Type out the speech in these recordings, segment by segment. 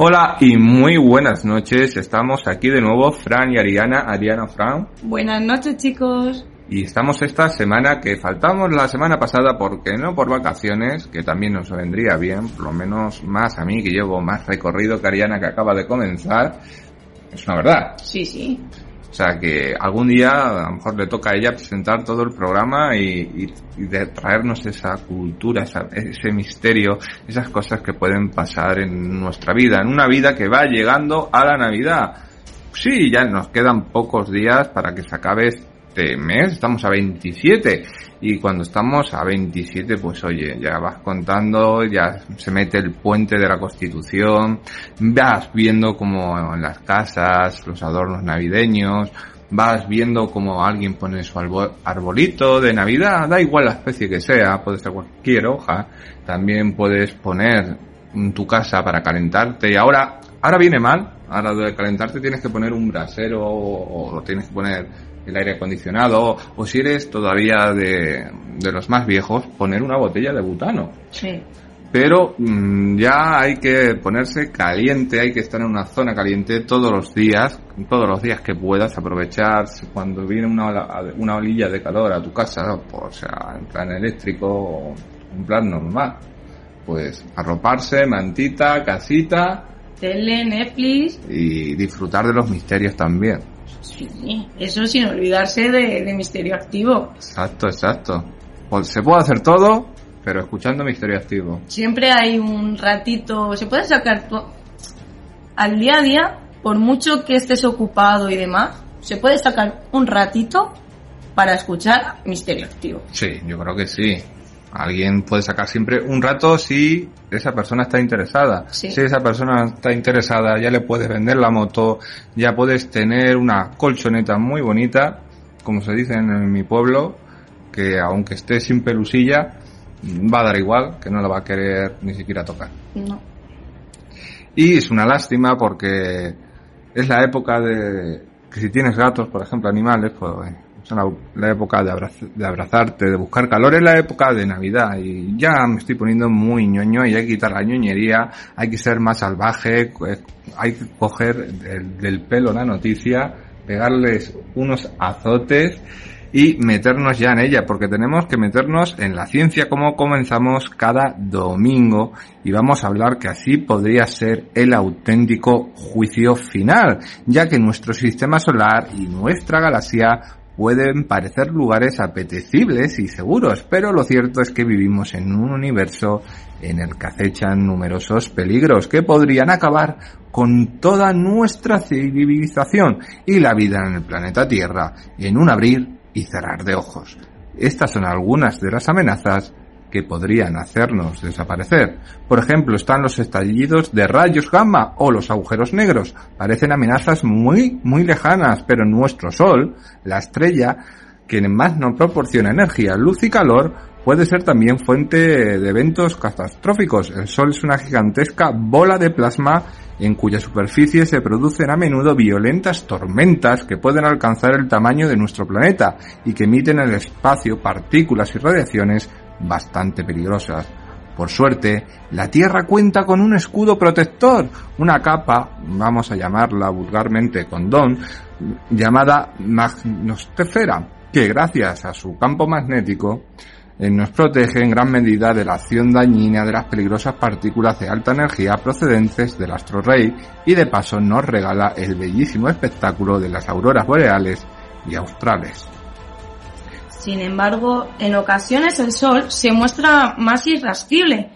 Hola y muy buenas noches. Estamos aquí de nuevo, Fran y Ariana. Ariana, Fran. Buenas noches, chicos. Y estamos esta semana que faltamos la semana pasada porque no por vacaciones, que también nos vendría bien, por lo menos más a mí que llevo más recorrido que Ariana que acaba de comenzar. Es una verdad. Sí, sí. O sea que algún día a lo mejor le toca a ella presentar todo el programa y, y, de traernos esa cultura, esa, ese misterio, esas cosas que pueden pasar en nuestra vida, en una vida que va llegando a la Navidad. Sí, ya nos quedan pocos días para que se acabe este mes, estamos a 27 y cuando estamos a 27 pues oye, ya vas contando, ya se mete el puente de la Constitución, vas viendo como en las casas los adornos navideños, vas viendo como alguien pone su arbolito de Navidad, da igual la especie que sea, puede ser cualquier hoja, también puedes poner en tu casa para calentarte y ahora, ahora viene mal, ahora de calentarte tienes que poner un brasero o, o tienes que poner el aire acondicionado, o si eres todavía de, de los más viejos, poner una botella de butano. Sí. Pero mmm, ya hay que ponerse caliente, hay que estar en una zona caliente todos los días, todos los días que puedas, aprovechar cuando viene una, una olilla de calor a tu casa, o sea, en plan eléctrico o en plan normal. Pues arroparse, mantita, casita. Tele, Netflix. Y disfrutar de los misterios también. Sí, eso sin olvidarse de, de Misterio Activo. Exacto, exacto. Pues se puede hacer todo, pero escuchando Misterio Activo. Siempre hay un ratito, se puede sacar al día a día, por mucho que estés ocupado y demás, se puede sacar un ratito para escuchar Misterio Activo. Sí, yo creo que sí. Alguien puede sacar siempre un rato si esa persona está interesada. Sí. Si esa persona está interesada, ya le puedes vender la moto, ya puedes tener una colchoneta muy bonita, como se dice en mi pueblo, que aunque esté sin pelusilla, va a dar igual, que no la va a querer ni siquiera tocar. No. Y es una lástima porque es la época de que si tienes gatos, por ejemplo, animales, pues es la, la época de, de, abrazarte, de buscar calor, es la época de Navidad y ya me estoy poniendo muy ñoño y hay que quitar la ñoñería, hay que ser más salvaje, hay que coger del, del pelo la noticia, pegarles unos azotes y meternos ya en ella, porque tenemos que meternos en la ciencia como comenzamos cada domingo y vamos a hablar que así podría ser el auténtico juicio final, ya que nuestro sistema solar y nuestra galaxia pueden parecer lugares apetecibles y seguros, pero lo cierto es que vivimos en un universo en el que acechan numerosos peligros que podrían acabar con toda nuestra civilización y la vida en el planeta Tierra en un abrir y cerrar de ojos. Estas son algunas de las amenazas que podrían hacernos desaparecer. Por ejemplo, están los estallidos de rayos gamma o los agujeros negros. Parecen amenazas muy, muy lejanas, pero nuestro Sol, la estrella, que más nos proporciona energía, luz y calor, puede ser también fuente de eventos catastróficos. El Sol es una gigantesca bola de plasma en cuya superficie se producen a menudo violentas tormentas que pueden alcanzar el tamaño de nuestro planeta y que emiten en el espacio partículas y radiaciones bastante peligrosas. Por suerte, la Tierra cuenta con un escudo protector, una capa, vamos a llamarla vulgarmente condón, llamada magnostefera, que gracias a su campo magnético eh, nos protege en gran medida de la acción dañina de las peligrosas partículas de alta energía procedentes del astro rey y de paso nos regala el bellísimo espectáculo de las auroras boreales y australes. Sin embargo, en ocasiones el Sol se muestra más irascible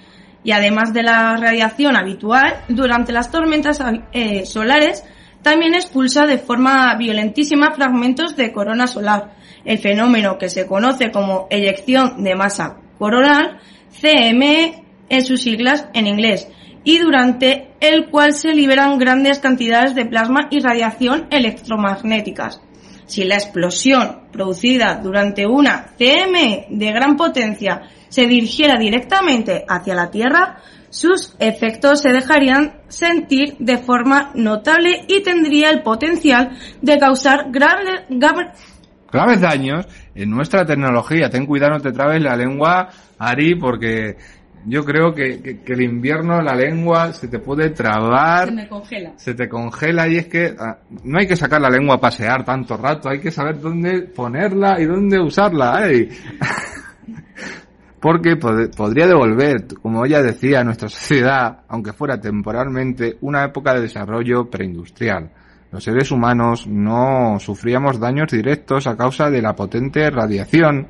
y además de la radiación habitual, durante las tormentas eh, solares también expulsa de forma violentísima fragmentos de corona solar, el fenómeno que se conoce como eyección de masa coronal, CME en sus siglas en inglés, y durante el cual se liberan grandes cantidades de plasma y radiación electromagnéticas. Si la explosión producida durante una CME de gran potencia se dirigiera directamente hacia la Tierra, sus efectos se dejarían sentir de forma notable y tendría el potencial de causar graves, graves daños en nuestra tecnología. Ten cuidado, no te trabes la lengua, Ari, porque yo creo que, el invierno la lengua se te puede trabar. Se me congela. Se te congela y es que ah, no hay que sacar la lengua a pasear tanto rato, hay que saber dónde ponerla y dónde usarla. Porque podría devolver, como ella decía, a nuestra sociedad, aunque fuera temporalmente, una época de desarrollo preindustrial los seres humanos no sufríamos daños directos a causa de la potente radiación,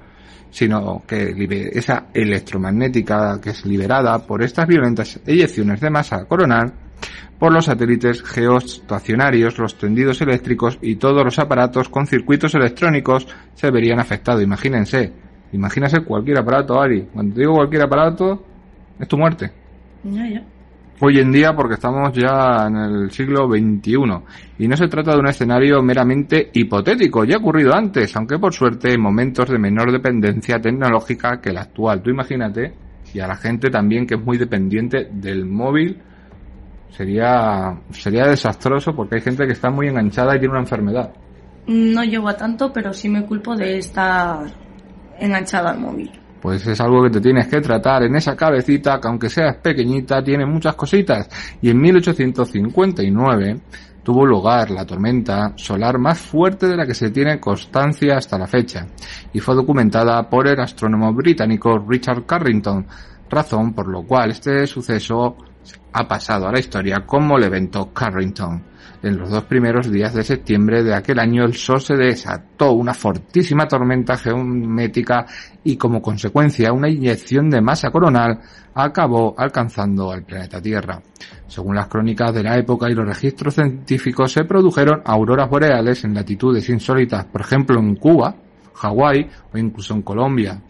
sino que esa electromagnética que es liberada por estas violentas eyecciones de masa coronal por los satélites geoestacionarios, los tendidos eléctricos y todos los aparatos con circuitos electrónicos se verían afectados. Imagínense, imagínense cualquier aparato, Ari. Cuando digo cualquier aparato, es tu muerte. Hoy en día porque estamos ya en el siglo XXI y no se trata de un escenario meramente hipotético, ya ha ocurrido antes, aunque por suerte en momentos de menor dependencia tecnológica que la actual. Tú imagínate, y a la gente también que es muy dependiente del móvil, sería, sería desastroso porque hay gente que está muy enganchada y tiene una enfermedad. No llego a tanto, pero sí me culpo de estar enganchada al móvil pues es algo que te tienes que tratar en esa cabecita que aunque seas pequeñita tiene muchas cositas. Y en 1859 tuvo lugar la tormenta solar más fuerte de la que se tiene constancia hasta la fecha y fue documentada por el astrónomo británico Richard Carrington, razón por lo cual este suceso ha pasado a la historia como el evento Carrington. En los dos primeros días de septiembre de aquel año el Sol se desató una fortísima tormenta geométrica y como consecuencia una inyección de masa coronal acabó alcanzando al planeta Tierra. Según las crónicas de la época y los registros científicos se produjeron auroras boreales en latitudes insólitas, por ejemplo en Cuba, Hawái o incluso en Colombia.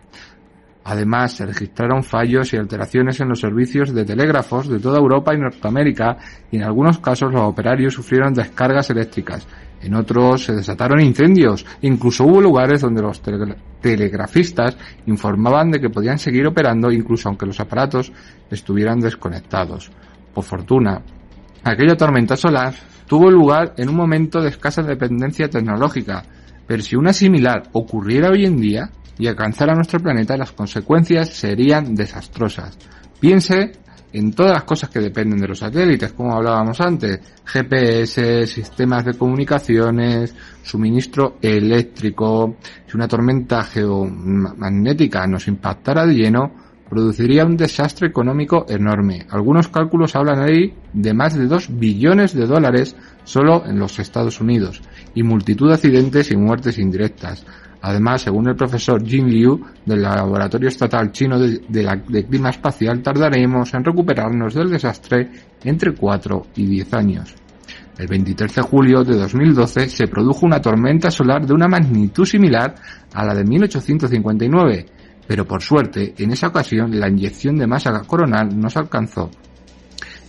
Además, se registraron fallos y alteraciones en los servicios de telégrafos de toda Europa y Norteamérica y en algunos casos los operarios sufrieron descargas eléctricas. En otros se desataron incendios. Incluso hubo lugares donde los telegrafistas informaban de que podían seguir operando incluso aunque los aparatos estuvieran desconectados. Por fortuna, aquella tormenta solar tuvo lugar en un momento de escasa dependencia tecnológica, pero si una similar ocurriera hoy en día, y alcanzar nuestro planeta, las consecuencias serían desastrosas. Piense en todas las cosas que dependen de los satélites, como hablábamos antes, GPS, sistemas de comunicaciones, suministro eléctrico. Si una tormenta geomagnética nos impactara de lleno, produciría un desastre económico enorme. Algunos cálculos hablan ahí de más de 2 billones de dólares solo en los Estados Unidos y multitud de accidentes y muertes indirectas. Además, según el profesor Jin Liu del Laboratorio Estatal Chino de, Clima Espacial, tardaremos en recuperarnos del desastre entre 4 y 10 años. El 23 de julio de 2012 se produjo una tormenta solar de una magnitud similar a la de 1859, pero por suerte, en esa ocasión la inyección de masa coronal nos alcanzó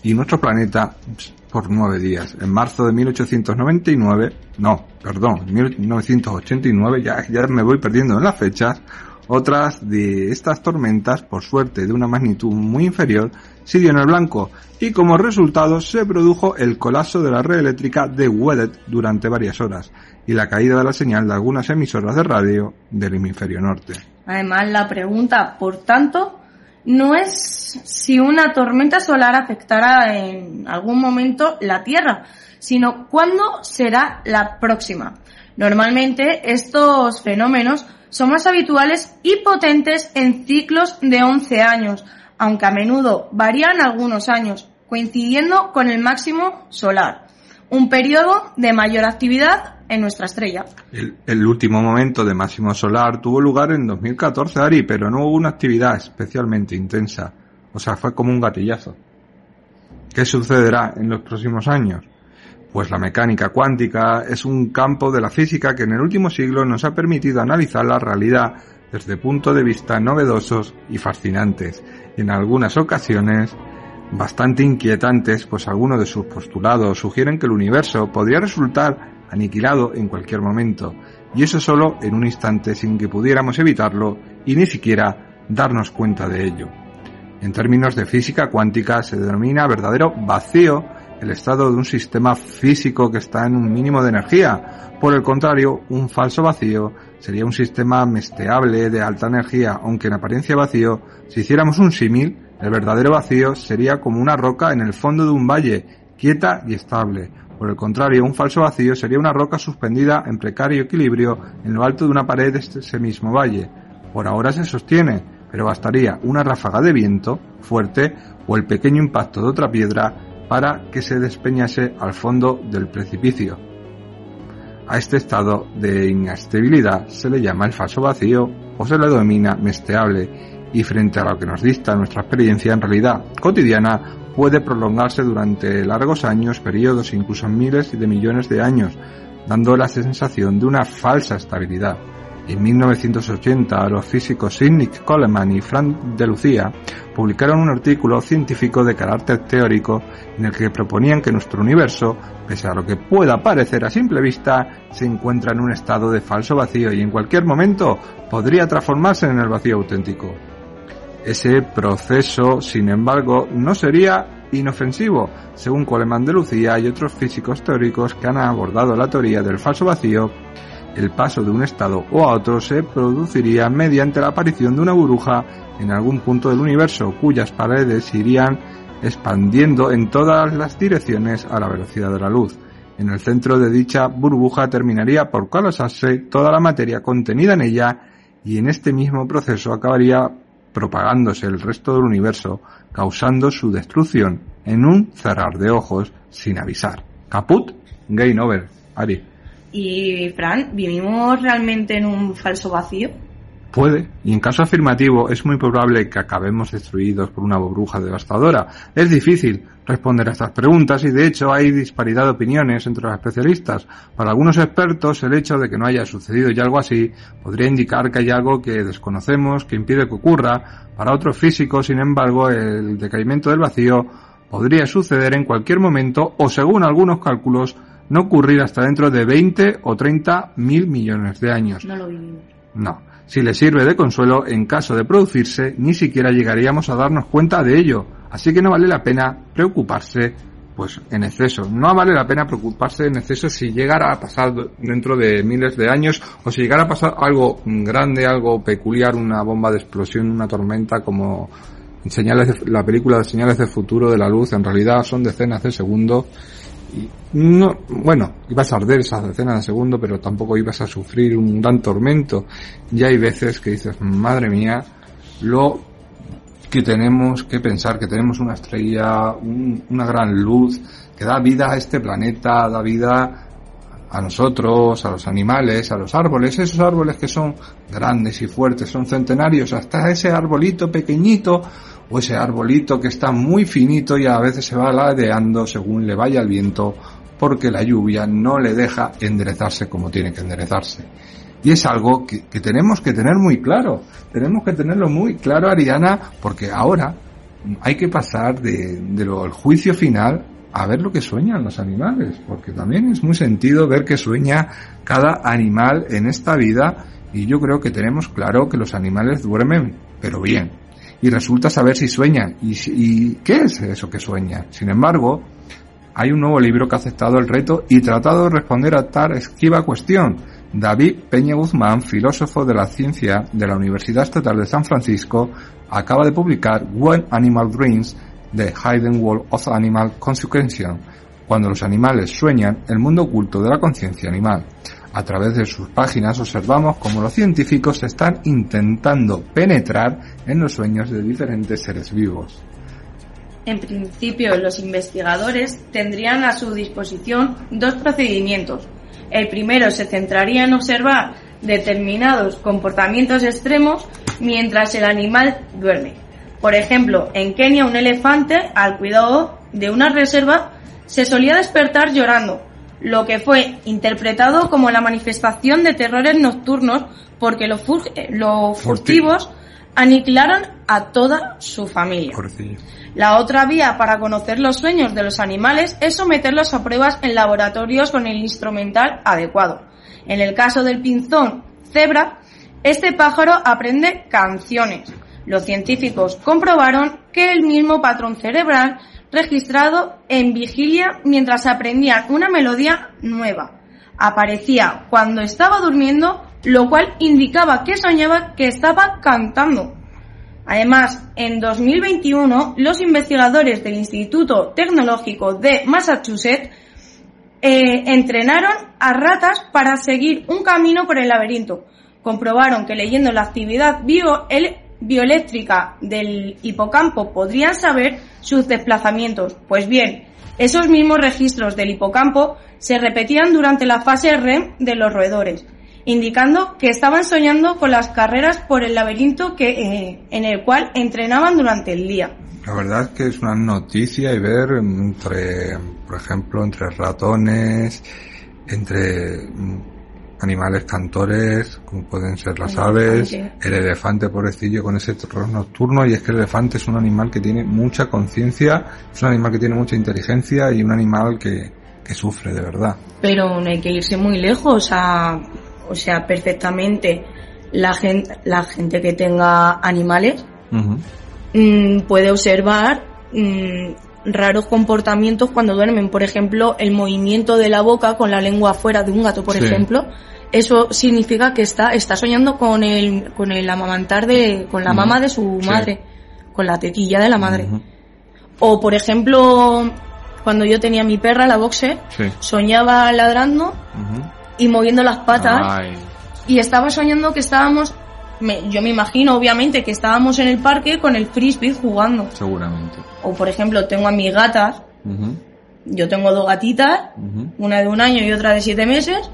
y nuestro planeta por nueve días. En marzo de 1899, no, perdón, 1989, ya, ya me voy perdiendo en las fechas, otras de estas tormentas, por suerte de una magnitud muy inferior, siguió en el blanco y como resultado se produjo el colapso de la red eléctrica de Wedet durante varias horas y la caída de la señal de algunas emisoras de radio del hemisferio norte. Además, la pregunta, por tanto, no es si una tormenta solar afectará en algún momento la Tierra, sino cuándo será la próxima. Normalmente estos fenómenos son más habituales y potentes en ciclos de 11 años, aunque a menudo varían algunos años, coincidiendo con el máximo solar, un periodo de mayor actividad en nuestra estrella. El, último momento de máximo solar tuvo lugar en 2014, Ari, pero no hubo una actividad especialmente intensa. O sea, fue como un gatillazo. ¿Qué sucederá en los próximos años? Pues la mecánica cuántica es un campo de la física que en el último siglo nos ha permitido analizar la realidad desde puntos de vista novedosos y fascinantes, en algunas ocasiones bastante inquietantes, pues algunos de sus postulados sugieren que el universo podría resultar aniquilado en cualquier momento, y eso solo en un instante sin que pudiéramos evitarlo y ni siquiera darnos cuenta de ello. En términos de física cuántica se denomina verdadero vacío el estado de un sistema físico que está en un mínimo de energía. Por el contrario, un falso vacío sería un sistema mesteable de alta energía, aunque en apariencia vacío, si hiciéramos un símil, el verdadero vacío sería como una roca en el fondo de un valle, quieta y estable. Por el contrario, un falso vacío sería una roca suspendida en precario equilibrio en lo alto de una pared de ese mismo valle. Por ahora se sostiene, pero bastaría una ráfaga de viento fuerte o el pequeño impacto de otra piedra para que se despeñase al fondo del precipicio. A este estado de inestabilidad se le llama el falso vacío o se le denomina mesteable y frente a lo que nos dista nuestra experiencia en realidad cotidiana puede prolongarse durante largos años, periodos, incluso miles de millones de años, dando la sensación de una falsa estabilidad. En 1980, los físicos Sidney Coleman y Frank de Lucía publicaron un artículo científico de carácter teórico en el que proponían que nuestro universo, pese a lo que pueda parecer a simple vista, se encuentra en un estado de falso vacío y en cualquier momento podría transformarse en el vacío auténtico. Ese proceso, sin embargo, no sería inofensivo, según Coleman de Lucía y otros físicos teóricos que han abordado la teoría del falso vacío el paso de un estado o a otro se produciría mediante la aparición de una burbuja en algún punto del universo cuyas paredes irían expandiendo en todas las direcciones a la velocidad de la luz. En el centro de dicha burbuja terminaría por colapsarse toda la materia contenida en ella y en este mismo proceso acabaría propagándose el resto del universo, causando su destrucción en un cerrar de ojos sin avisar. Caput, game over. Ari. Y, Fran, ¿vivimos realmente en un falso vacío? Puede, y en caso afirmativo es muy probable que acabemos destruidos por una burbuja devastadora. Es difícil responder a estas preguntas y de hecho hay disparidad de opiniones entre los especialistas. Para algunos expertos el hecho de que no haya sucedido ya algo así podría indicar que hay algo que desconocemos que impide que ocurra. Para otros físicos, sin embargo, el decaimiento del vacío podría suceder en cualquier momento o según algunos cálculos no ocurrir hasta dentro de 20 o 30 mil millones de años. No lo vivimos. No. Si le sirve de consuelo, en caso de producirse, ni siquiera llegaríamos a darnos cuenta de ello. Así que no vale la pena preocuparse pues en exceso. No vale la pena preocuparse en exceso si llegara a pasar dentro de miles de años o si llegara a pasar algo grande, algo peculiar, una bomba de explosión, una tormenta como señales de, la película de señales de futuro de la luz. En realidad son decenas de segundos no, bueno, ibas a arder esas decenas de segundos, pero tampoco ibas a sufrir un gran tormento. Ya hay veces que dices, madre mía, lo que tenemos que pensar, que tenemos una estrella, una gran luz, que da vida a este planeta, da vida a nosotros, a los animales, a los árboles, esos árboles que son grandes y fuertes, son centenarios, hasta ese arbolito pequeñito o ese arbolito que está muy finito y a veces se va ladeando según le vaya el viento porque la lluvia no le deja enderezarse como tiene que enderezarse. Y es algo que, tenemos que tener muy claro, tenemos que tenerlo muy claro, Ariana, porque ahora hay que pasar de, lo, juicio final a ver lo que sueñan los animales, porque también es muy sentido ver que sueña cada animal en esta vida y yo creo que tenemos claro que los animales duermen, pero bien. Y resulta saber si sueñan y, qué es eso que sueñan. Sin embargo, hay un nuevo libro que ha aceptado el reto y tratado de responder a tal esquiva cuestión. David Peña Guzmán, filósofo de la ciencia de la Universidad Estatal de San Francisco, acaba de publicar When Animal Dreams, The Hidden World of Animal Consequential, cuando los animales sueñan el mundo oculto de la conciencia animal. A través de sus páginas observamos cómo los científicos están intentando penetrar en los sueños de diferentes seres vivos. En principio, los investigadores tendrían a su disposición dos procedimientos. El primero se centraría en observar determinados comportamientos extremos mientras el animal duerme. Por ejemplo, en Kenia un elefante, al cuidado de una reserva, se solía despertar llorando, lo que fue interpretado como la manifestación de terrores nocturnos porque los, los furtivos aniquilaron a toda su familia. La otra vía para conocer los sueños de los animales es someterlos a pruebas en laboratorios con el instrumental adecuado. En el caso del pinzón cebra, este pájaro aprende canciones. Los científicos comprobaron que el mismo patrón cerebral registrado en vigilia mientras aprendían una melodía nueva aparecía cuando estaba durmiendo, lo cual indicaba que soñaba que estaba cantando. Además, en 2021, los investigadores del Instituto Tecnológico de Massachusetts eh, entrenaron a ratas para seguir un camino por el laberinto. Comprobaron que leyendo la actividad bioeléctrica del hipocampo podrían saber sus desplazamientos. Pues bien, esos mismos registros del hipocampo se repetían durante la fase REM de los roedores indicando que estaban soñando con las carreras por el laberinto que, eh, en el cual entrenaban durante el día. La verdad es que es una noticia y ver entre, por ejemplo, entre ratones, entre mm, animales cantores, como pueden ser las aves, el elefante pobrecillo con ese terror nocturno, y es que el elefante es un animal que tiene mucha conciencia, es un animal que tiene mucha inteligencia y un animal que, que sufre de verdad. Pero no hay que irse muy lejos a o sea, perfectamente la gente, la gente que tenga animales mm, puede observar mm, raros comportamientos cuando duermen. Por ejemplo, el movimiento de la boca con la lengua afuera de un gato, por ejemplo. Eso significa que está, está soñando con el, con el amamantar de, con la mama de su madre, con la tetilla de la madre. O, por ejemplo, cuando yo tenía mi perra, la boxe, soñaba ladrando y moviendo las patas. Y estaba soñando que estábamos, yo me imagino obviamente que estábamos en el parque con el frisbee jugando. Seguramente. O por ejemplo, tengo a mis gatas. Yo tengo dos gatitas, una de un año y otra de siete meses.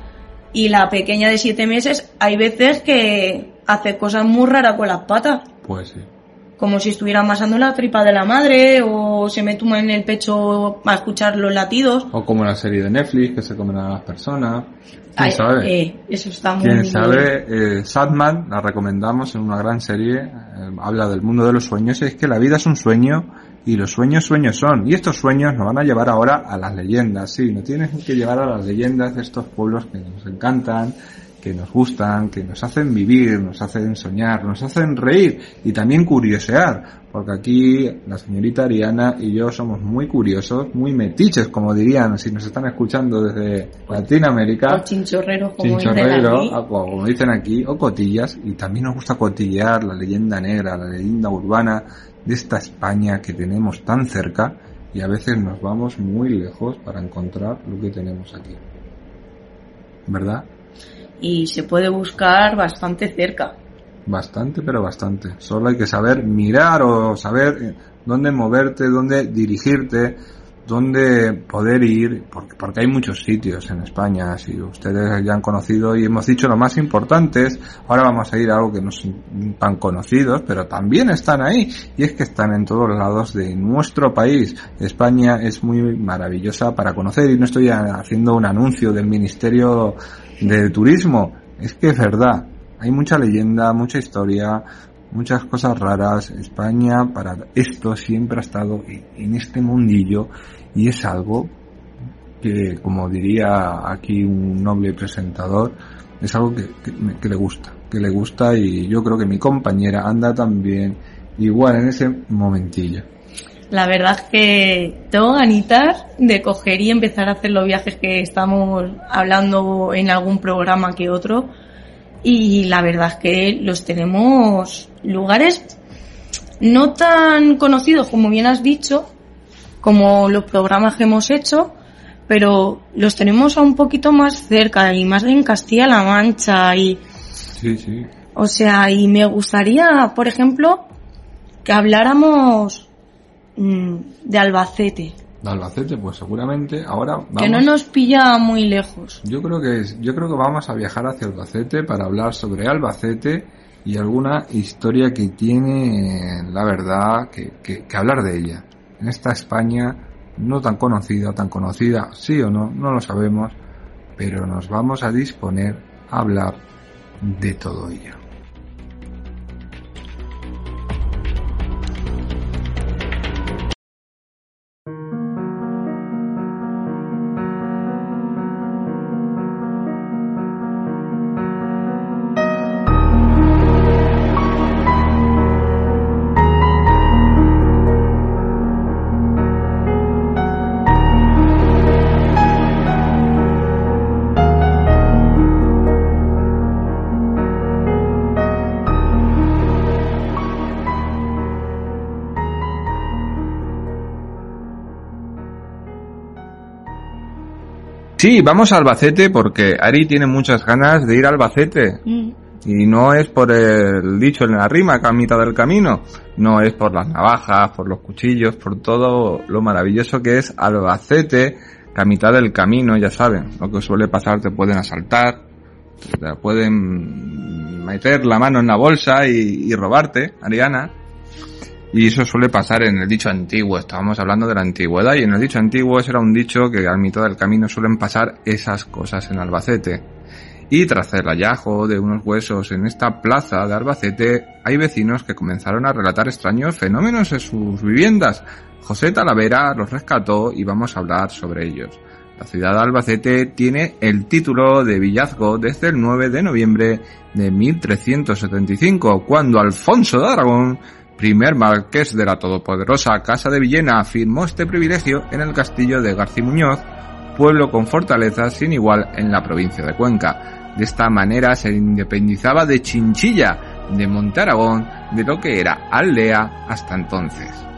Y la pequeña de siete meses, hay veces que hace cosas muy raras con las patas. Pues sí como si estuviera amasando la tripa de la madre o se me tuma en el pecho a escuchar los latidos. O como la serie de Netflix que se comen a las personas. ¿Quién sabe? Eh, eso está muy ¿Quién sabe? Eh, Sadman, la recomendamos en una gran serie, eh, habla del mundo de los sueños, y es que la vida es un sueño y los sueños sueños son. Y estos sueños nos van a llevar ahora a las leyendas, sí, nos tienes que llevar a las leyendas de estos pueblos que nos encantan, que nos gustan, que nos hacen vivir, nos hacen soñar, nos hacen reír y también curiosear, porque aquí la señorita Ariana y yo somos muy curiosos, muy metiches, como dirían si nos están escuchando desde Latinoamérica. O chinchorreros, como, dicen como dicen aquí, o cotillas, y también nos gusta cotillear la leyenda negra, la leyenda urbana de esta España que tenemos tan cerca y a veces nos vamos muy lejos para encontrar lo que tenemos aquí. ¿Verdad? y se puede buscar bastante cerca. Bastante, pero bastante. Solo hay que saber mirar o saber dónde moverte, dónde dirigirte, dónde poder ir, porque, porque hay muchos sitios en España, si ustedes ya han conocido y hemos dicho lo más importantes, ahora vamos a ir a algo que no son tan conocidos, pero también están ahí, y es que están en todos lados de nuestro país. España es muy maravillosa para conocer, y no estoy haciendo un anuncio del Ministerio de Turismo, es que es verdad, hay mucha leyenda, mucha historia, muchas cosas raras. España para esto siempre ha estado en este mundillo y es algo que, como diría aquí un noble presentador, es algo que, que, le gusta, que le gusta y yo creo que mi compañera anda también igual en ese momentillo. La verdad es que tengo ganitas de coger y empezar a hacer los viajes que estamos hablando en algún programa que otro. Y la verdad es que los tenemos lugares no tan conocidos como bien has dicho, como los programas que hemos hecho, pero los tenemos a un poquito más cerca y más en Castilla-La Mancha y... Sí, sí. O sea, y me gustaría, por ejemplo, que habláramos mm, de Albacete. De Albacete, pues seguramente ahora vamos... Que no nos pilla muy lejos. Yo creo que yo creo que vamos a viajar hacia Albacete para hablar sobre Albacete y alguna historia que tiene, la verdad, que, que, que hablar de ella. En esta España no tan conocida, tan conocida, sí o no, no lo sabemos, pero nos vamos a disponer a hablar de todo ello. Sí, vamos a Albacete porque Ari tiene muchas ganas de ir a Albacete. Mm. Y no es por el dicho en la rima, que a mitad del camino. No es por las navajas, por los cuchillos, por todo lo maravilloso que es Albacete, que a mitad del camino, ya saben, lo que suele pasar, te pueden asaltar, te pueden meter la mano en la bolsa y, y robarte, Ariana. Y eso suele pasar en el dicho antiguo, estábamos hablando de la antigüedad y en el dicho antiguo ese era un dicho que al mitad del camino suelen pasar esas cosas en Albacete. Y tras el hallazgo de unos huesos en esta plaza de Albacete, hay vecinos que comenzaron a relatar extraños fenómenos en sus viviendas. José Talavera los rescató y vamos a hablar sobre ellos. La ciudad de Albacete tiene el título de villazgo desde el 9 de noviembre de 1375, cuando Alfonso de Aragón primer marqués de la todopoderosa Casa de Villena firmó este privilegio en el castillo de Garcimuñoz, pueblo con fortaleza sin igual en la provincia de Cuenca. De esta manera se independizaba de Chinchilla, de Montaragón, de lo que era Aldea hasta entonces.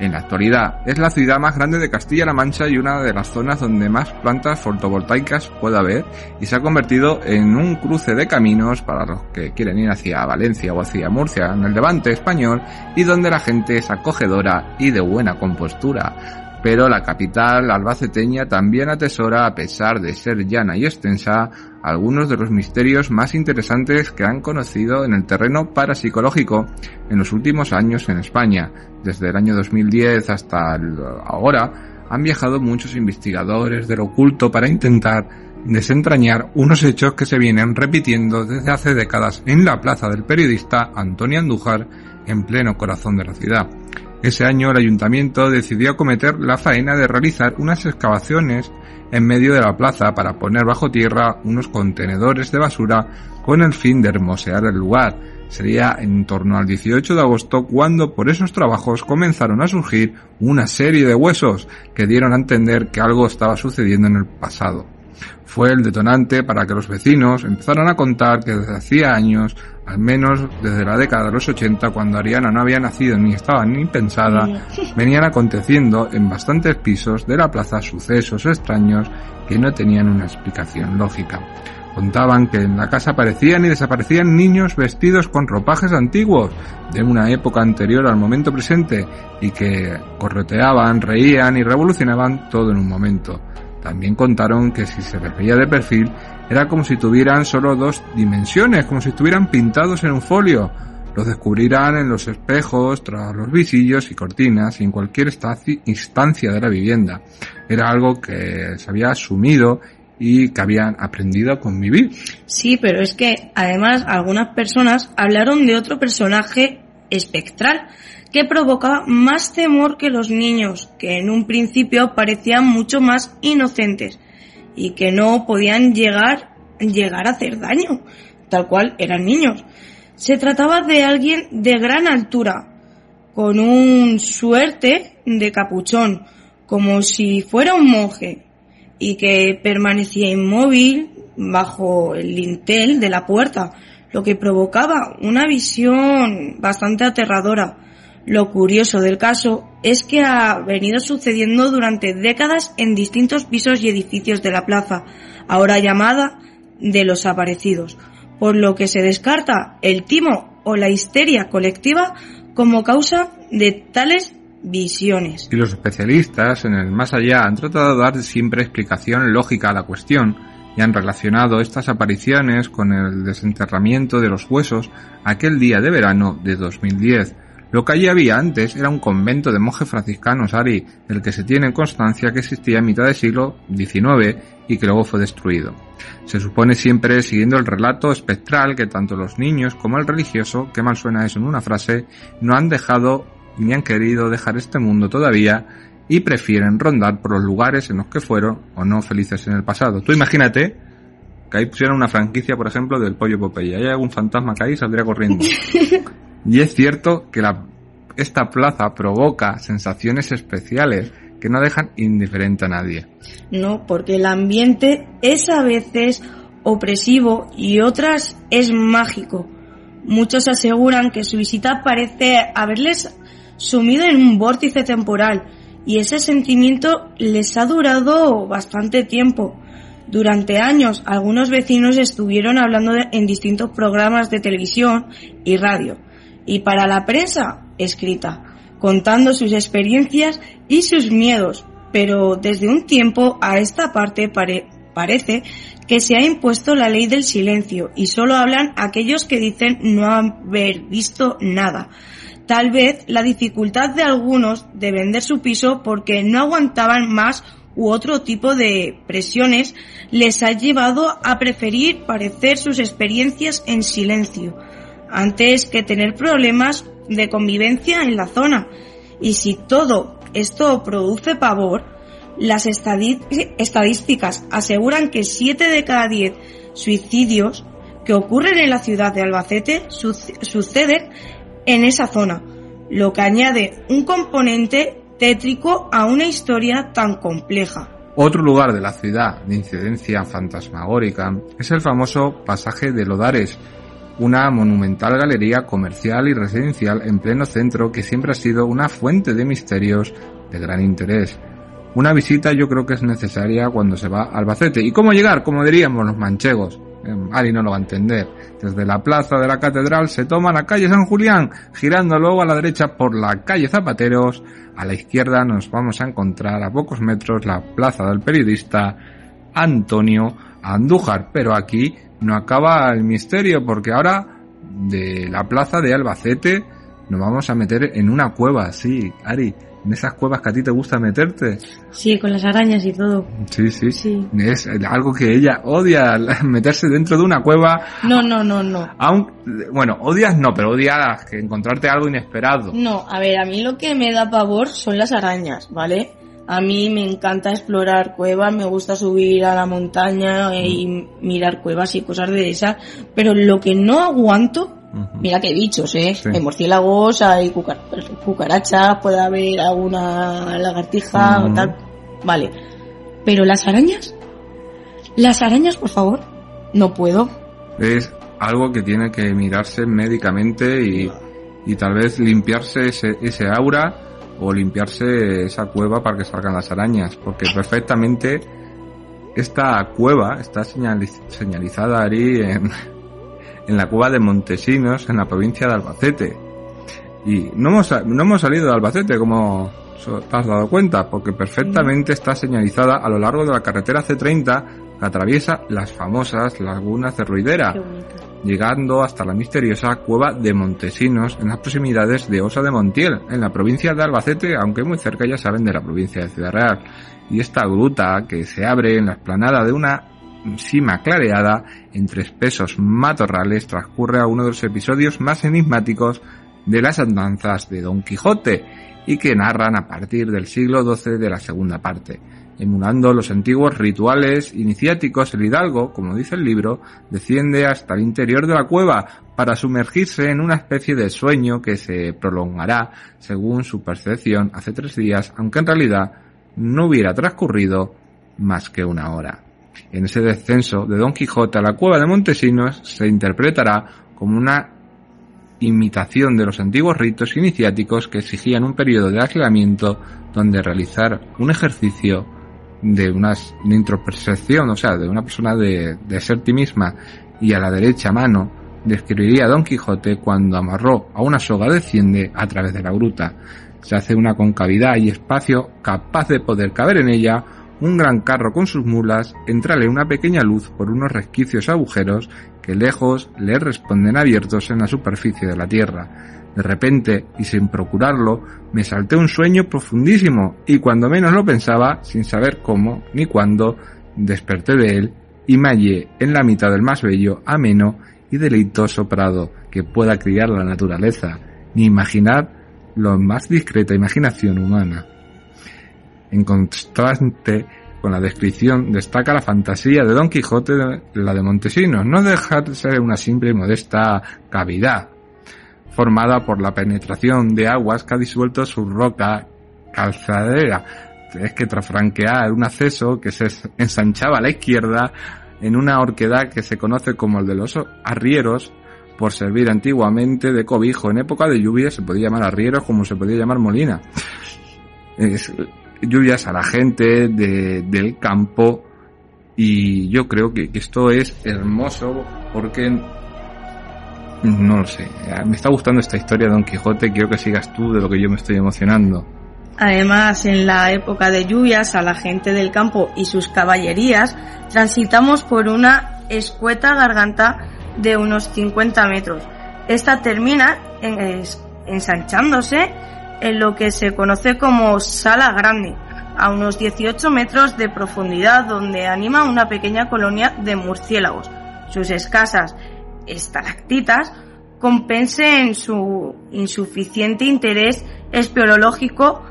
En la actualidad. Es la ciudad más grande de Castilla-La Mancha y una de las zonas donde más plantas fotovoltaicas puede haber y se ha convertido en un cruce de caminos para los que quieren ir hacia Valencia o hacia Murcia en el levante español y donde la gente es acogedora y de buena compostura. Pero la capital albaceteña también atesora, a pesar de ser llana y extensa, algunos de los misterios más interesantes que han conocido en el terreno parapsicológico en los últimos años en España. Desde el año 2010 hasta ahora han viajado muchos investigadores del oculto para intentar desentrañar unos hechos que se vienen repitiendo desde hace décadas en la plaza del periodista Antonio Andújar en pleno corazón de la ciudad. Ese año el ayuntamiento decidió acometer la faena de realizar unas excavaciones en medio de la plaza para poner bajo tierra unos contenedores de basura con el fin de hermosear el lugar. Sería en torno al 18 de agosto cuando por esos trabajos comenzaron a surgir una serie de huesos que dieron a entender que algo estaba sucediendo en el pasado fue el detonante para que los vecinos empezaran a contar que desde hacía años, al menos desde la década de los 80, cuando Ariana no había nacido ni estaba ni pensada, venían aconteciendo en bastantes pisos de la plaza sucesos extraños que no tenían una explicación lógica. Contaban que en la casa aparecían y desaparecían niños vestidos con ropajes antiguos de una época anterior al momento presente y que correteaban, reían y revolucionaban todo en un momento. También contaron que si se les veía de perfil era como si tuvieran solo dos dimensiones, como si estuvieran pintados en un folio. Los descubrirán en los espejos, tras los visillos y cortinas y en cualquier instancia de la vivienda. Era algo que se había asumido y que habían aprendido a convivir. Sí, pero es que además algunas personas hablaron de otro personaje espectral que provocaba más temor que los niños, que en un principio parecían mucho más inocentes y que no podían llegar, llegar a hacer daño, tal cual eran niños. Se trataba de alguien de gran altura, con un suerte de capuchón, como si fuera un monje, y que permanecía inmóvil bajo el lintel de la puerta, lo que provocaba una visión bastante aterradora. Lo curioso del caso es que ha venido sucediendo durante décadas en distintos pisos y edificios de la plaza, ahora llamada de los aparecidos, por lo que se descarta el timo o la histeria colectiva como causa de tales visiones. Y los especialistas en el más allá han tratado de dar siempre explicación lógica a la cuestión y han relacionado estas apariciones con el desenterramiento de los huesos aquel día de verano de 2010. Lo que allí había antes era un convento de monjes franciscanos Ari, del que se tiene constancia que existía a mitad del siglo XIX y que luego fue destruido. Se supone siempre siguiendo el relato espectral que tanto los niños como el religioso, que mal suena eso en una frase, no han dejado ni han querido dejar este mundo todavía y prefieren rondar por los lugares en los que fueron o no felices en el pasado. Tú imagínate que ahí pusieran una franquicia, por ejemplo, del pollo Popeye. Hay algún fantasma que ahí saldría corriendo. y es cierto que esta plaza provoca sensaciones especiales que no dejan indiferente a nadie. No, porque el ambiente es a veces opresivo y otras es mágico. Muchos aseguran que su visita parece haberles sumido en un vórtice temporal y ese sentimiento les ha durado bastante tiempo. Durante años algunos vecinos estuvieron hablando en distintos programas de televisión y radio y para la prensa escrita, contando sus experiencias y sus miedos, pero desde un tiempo a esta parte parece que se ha impuesto la ley del silencio y solo hablan aquellos que dicen no haber visto nada. Tal vez la dificultad de algunos de vender su piso porque no aguantaban más u otro tipo de presiones les ha llevado a preferir parecer sus experiencias en silencio antes que tener problemas de convivencia en la zona. Y si todo esto produce pavor, las estadísticas aseguran que 7 de cada 10 suicidios que ocurren en la ciudad de Albacete suceden en esa zona, lo que añade un componente tétrico a una historia tan compleja. Otro lugar de la ciudad de incidencia fantasmagórica es el famoso pasaje de Lodares, una monumental galería comercial y residencial en pleno centro que siempre ha sido una fuente de misterios de gran interés. Una visita yo creo que es necesaria cuando se va a Albacete. ¿Y cómo llegar? Como diríamos los manchegos. Ari no lo va a entender. Desde la plaza de la catedral se toma la calle San Julián, girando luego a la derecha por la calle Zapateros. A la izquierda nos vamos a encontrar a pocos metros la plaza del periodista Antonio Andújar. Pero aquí no acaba el misterio porque ahora de la plaza de Albacete nos vamos a meter en una cueva, sí, Ari en esas cuevas que a ti te gusta meterte. Sí, con las arañas y todo. Sí, sí. sí. Es algo que ella odia, meterse dentro de una cueva. No, no, no, no. Aún, bueno, odias no, pero odias que encontrarte algo inesperado. No, a ver, a mí lo que me da pavor son las arañas, ¿vale? A mí me encanta explorar cuevas, me gusta subir a la montaña y mm. mirar cuevas y cosas de esas, pero lo que no aguanto Mira que bichos, ¿eh? Hay murciélagos, hay cucarachas, puede haber alguna lagartija o tal. Vale. Pero las arañas. Las arañas, por favor. No puedo. Es algo que tiene que mirarse médicamente y, y tal vez limpiarse ese, ese aura o limpiarse esa cueva para que salgan las arañas. Porque perfectamente esta cueva está señalizada ahí en en la cueva de Montesinos, en la provincia de Albacete. Y no hemos, no hemos salido de Albacete, como te has dado cuenta, porque perfectamente está señalizada a lo largo de la carretera C30 que atraviesa las famosas lagunas de Ruidera. Llegando hasta la misteriosa cueva de Montesinos en las proximidades de Osa de Montiel, en la provincia de Albacete, aunque muy cerca ya saben de la provincia de Ciudad Real. Y esta gruta que se abre en la explanada de una cima clareada entre espesos matorrales transcurre a uno de los episodios más enigmáticos de las andanzas de Don Quijote y que narran a partir del siglo XII de la segunda parte. Emulando los antiguos rituales iniciáticos, el hidalgo, como dice el libro, desciende hasta el interior de la cueva para sumergirse en una especie de sueño que se prolongará, según su percepción, hace tres días, aunque en realidad no hubiera transcurrido más que una hora. En ese descenso de Don Quijote a la cueva de Montesinos se interpretará como una imitación de los antiguos ritos iniciáticos que exigían un periodo de aislamiento donde realizar un ejercicio de una introspección, o sea, de una persona de, ser ti misma y a la derecha mano describiría Don Quijote cuando amarró a una soga desciende a través de la gruta. Se hace una concavidad y espacio capaz de poder caber en ella un gran carro con sus mulas, entrale una pequeña luz por unos resquicios agujeros que lejos le responden abiertos en la superficie de la tierra. De repente, y sin procurarlo, me salté un sueño profundísimo, y cuando menos lo pensaba, sin saber cómo ni cuándo, desperté de él y me hallé en la mitad del más bello, ameno y deleitoso prado que pueda criar la naturaleza, ni imaginar lo más discreta imaginación humana. En contraste con la descripción destaca la fantasía de Don Quijote, la de Montesinos, no deja de ser una simple y modesta cavidad, formada por la penetración de aguas que ha disuelto su roca calzadera. Es que tras franquear un acceso que se ensanchaba a la izquierda en una horquedad que se conoce como el de los arrieros, por servir antiguamente de cobijo en época de lluvia, se podía llamar arrieros como se podía llamar molina. Es, lluvias a la gente de, del campo y yo creo que, esto es hermoso porque no lo sé, me está gustando esta historia de Don Quijote, quiero que sigas tú de lo que yo me estoy emocionando. Además, en la época de lluvias, a la gente del campo y sus caballerías transitamos por una escueta garganta de unos 50 metros. Esta termina en, ensanchándose en lo que se conoce como Sala Grande, a unos 18 metros de profundidad, donde anima una pequeña colonia de murciélagos. Sus escasas estalactitas compensen su insuficiente interés espeleológico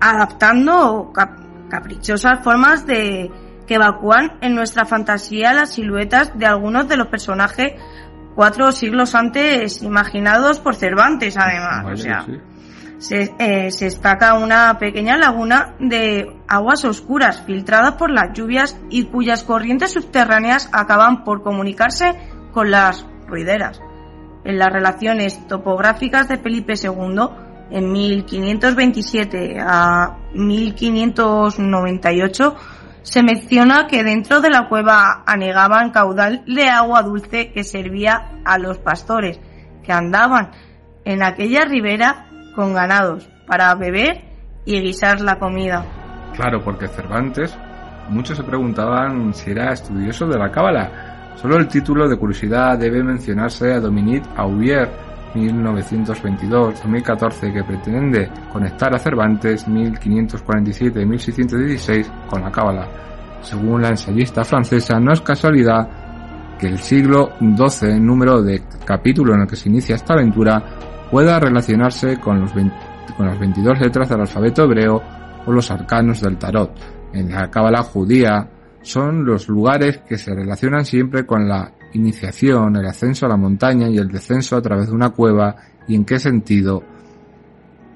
adaptando caprichosas formas de que evacúan en nuestra fantasía las siluetas de algunos de los personajes cuatro siglos antes imaginados por Cervantes, además. o sea, se, eh, se destaca una pequeña laguna de aguas oscuras filtradas por las lluvias y cuyas corrientes subterráneas acaban por comunicarse con las ruideras. En las relaciones topográficas de Felipe II, en 1527 a 1598, se menciona que dentro de la cueva anegaban caudal de agua dulce que servía a los pastores que andaban en aquella ribera con ganados para beber y guisar la comida. Claro, porque Cervantes, muchos se preguntaban si era estudioso de la cábala. Solo el título de curiosidad debe mencionarse a Dominique Aubier, 1922-2014, que pretende conectar a Cervantes 1547-1616 con la cábala. Según la ensayista francesa, no es casualidad que el siglo XII, número de capítulo en el que se inicia esta aventura, pueda relacionarse con, los con las 22 letras del alfabeto hebreo o los arcanos del tarot. En la cábala judía son los lugares que se relacionan siempre con la iniciación, el ascenso a la montaña y el descenso a través de una cueva y en qué sentido,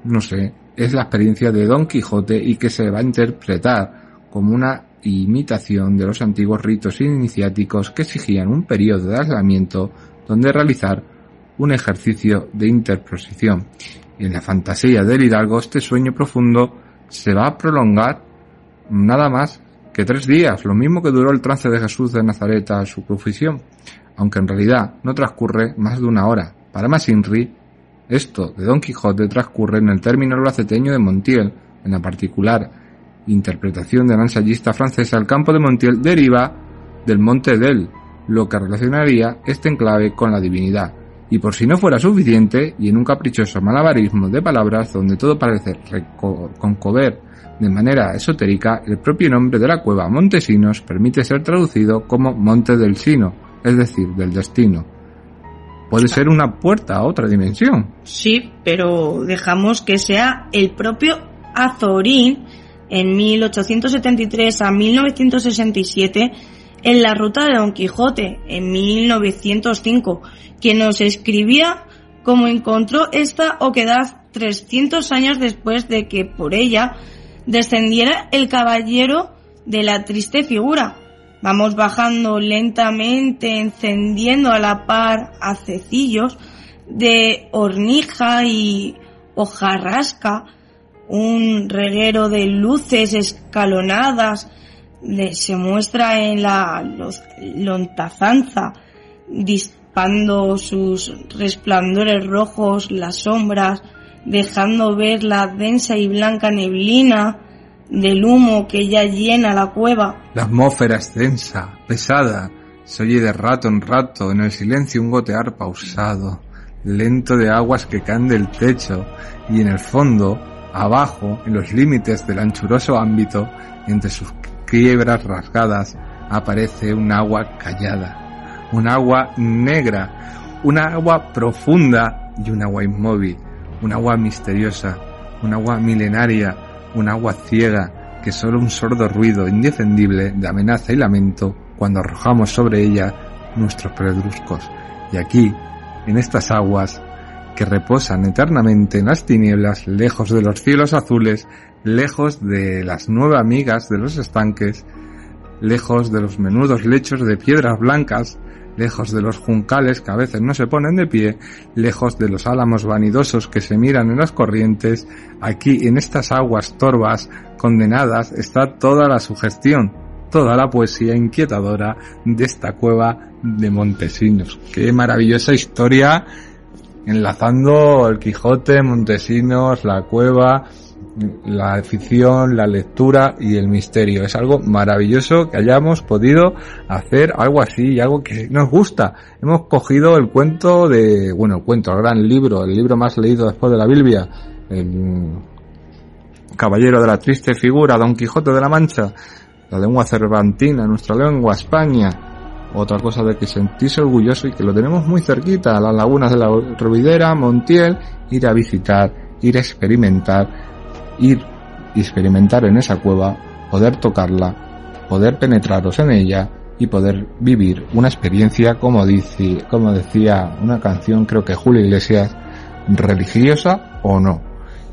no sé, es la experiencia de Don Quijote y que se va a interpretar como una imitación de los antiguos ritos iniciáticos que exigían un periodo de aislamiento donde realizar un ejercicio de interposición. Y en la fantasía del hidalgo este sueño profundo se va a prolongar nada más que tres días, lo mismo que duró el trance de Jesús de Nazaret a su profesión, aunque en realidad no transcurre más de una hora. Para Masinri, esto de Don Quijote transcurre en el término albaceteño de Montiel, en la particular interpretación de la ensayista francesa, el campo de Montiel deriva del monte Del, lo que relacionaría este enclave con la divinidad. Y por si no fuera suficiente, y en un caprichoso malabarismo de palabras donde todo parece concover de manera esotérica, el propio nombre de la cueva Montesinos permite ser traducido como Monte del Sino, es decir, del destino. Puede ser una puerta a otra dimensión. Sí, pero dejamos que sea el propio Azorín en 1873 a 1967 en la ruta de Don Quijote en 1905, quien nos escribía cómo encontró esta oquedad 300 años después de que por ella descendiera el caballero de la triste figura. Vamos bajando lentamente, encendiendo a la par acecillos de hornija y hojarrasca, un reguero de luces escalonadas se muestra en la lontazanza, dispando sus resplandores rojos, las sombras, dejando ver la densa y blanca neblina del humo que ya llena la cueva. La atmósfera es densa, pesada, se oye de rato en rato en el silencio un gotear pausado, lento de aguas que caen del techo y en el fondo, abajo, en los límites del anchuroso ámbito, entre sus quiebras rasgadas, aparece un agua callada, un agua negra, un agua profunda y un agua inmóvil, un agua misteriosa, un agua milenaria, un agua ciega que solo un sordo ruido indefendible de amenaza y lamento cuando arrojamos sobre ella nuestros pedruscos. Y aquí, en estas aguas, que reposan eternamente en las tinieblas, lejos de los cielos azules, lejos de las nueve amigas de los estanques, lejos de los menudos lechos de piedras blancas, lejos de los juncales que a veces no se ponen de pie, lejos de los álamos vanidosos que se miran en las corrientes, aquí en estas aguas torvas condenadas está toda la sugestión, toda la poesía inquietadora de esta cueva de Montesinos. Qué maravillosa historia enlazando el Quijote, Montesinos, la cueva, la ficción, la lectura y el misterio. Es algo maravilloso que hayamos podido hacer algo así algo que nos gusta. Hemos cogido el cuento de, bueno, el cuento, el gran libro, el libro más leído después de la Biblia, el Caballero de la Triste Figura, Don Quijote de la Mancha, la lengua cervantina, nuestra lengua, España. Otra cosa de que sentirse orgulloso y que lo tenemos muy cerquita, las lagunas de la Rovidera, Montiel, ir a visitar, ir a experimentar ir y experimentar en esa cueva, poder tocarla, poder penetraros en ella y poder vivir una experiencia, como dice, como decía una canción, creo que Julio Iglesias, religiosa o no.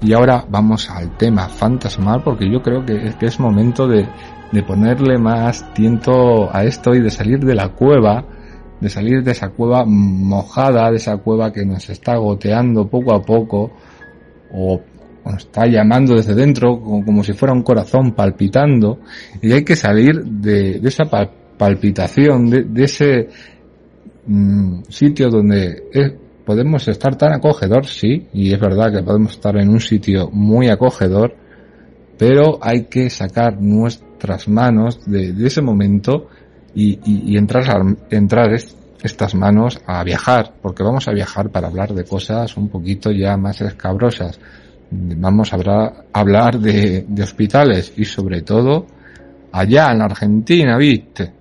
Y ahora vamos al tema fantasmal porque yo creo que es, que es momento de, de ponerle más tiento a esto y de salir de la cueva, de salir de esa cueva mojada, de esa cueva que nos está goteando poco a poco, o está llamando desde dentro como, si fuera un corazón palpitando y hay que salir de, esa palpitación, de, ese mm, sitio donde podemos estar tan acogedor, sí, y es verdad que podemos estar en un sitio muy acogedor, pero hay que sacar nuestras manos de, ese momento y, y, entrar, entrar estas manos a viajar, porque vamos a viajar para hablar de cosas un poquito ya más escabrosas vamos a hablar de, de hospitales y sobre todo allá en Argentina, ¿viste?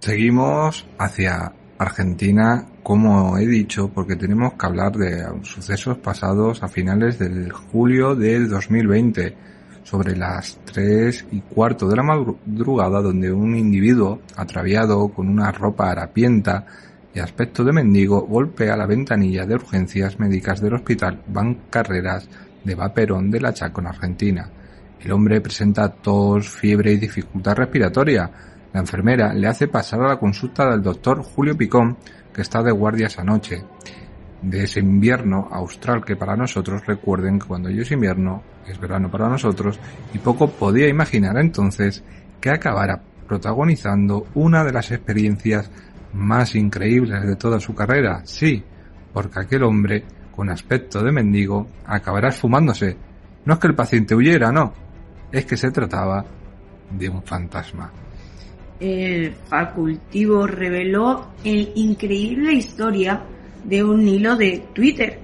Seguimos hacia Argentina, como he dicho, porque tenemos que hablar de sucesos pasados a finales del julio del 2020, sobre las 3 y cuarto de la madrugada, donde un individuo atraviado con una ropa harapienta y aspecto de mendigo golpea la ventanilla de urgencias médicas del hospital Van Carreras de Vaperón de la Chaco en Argentina. El hombre presenta tos, fiebre y dificultad respiratoria. La enfermera le hace pasar a la consulta del doctor Julio Picón, que está de guardia esa noche. De ese invierno austral que para nosotros, recuerden que cuando yo es invierno, es verano para nosotros, y poco podía imaginar entonces que acabara protagonizando una de las experiencias más increíbles de toda su carrera. Sí, porque aquel hombre, con aspecto de mendigo, acabará esfumándose. No es que el paciente huyera, no, es que se trataba de un fantasma. El facultivo reveló el increíble historia de un hilo de Twitter.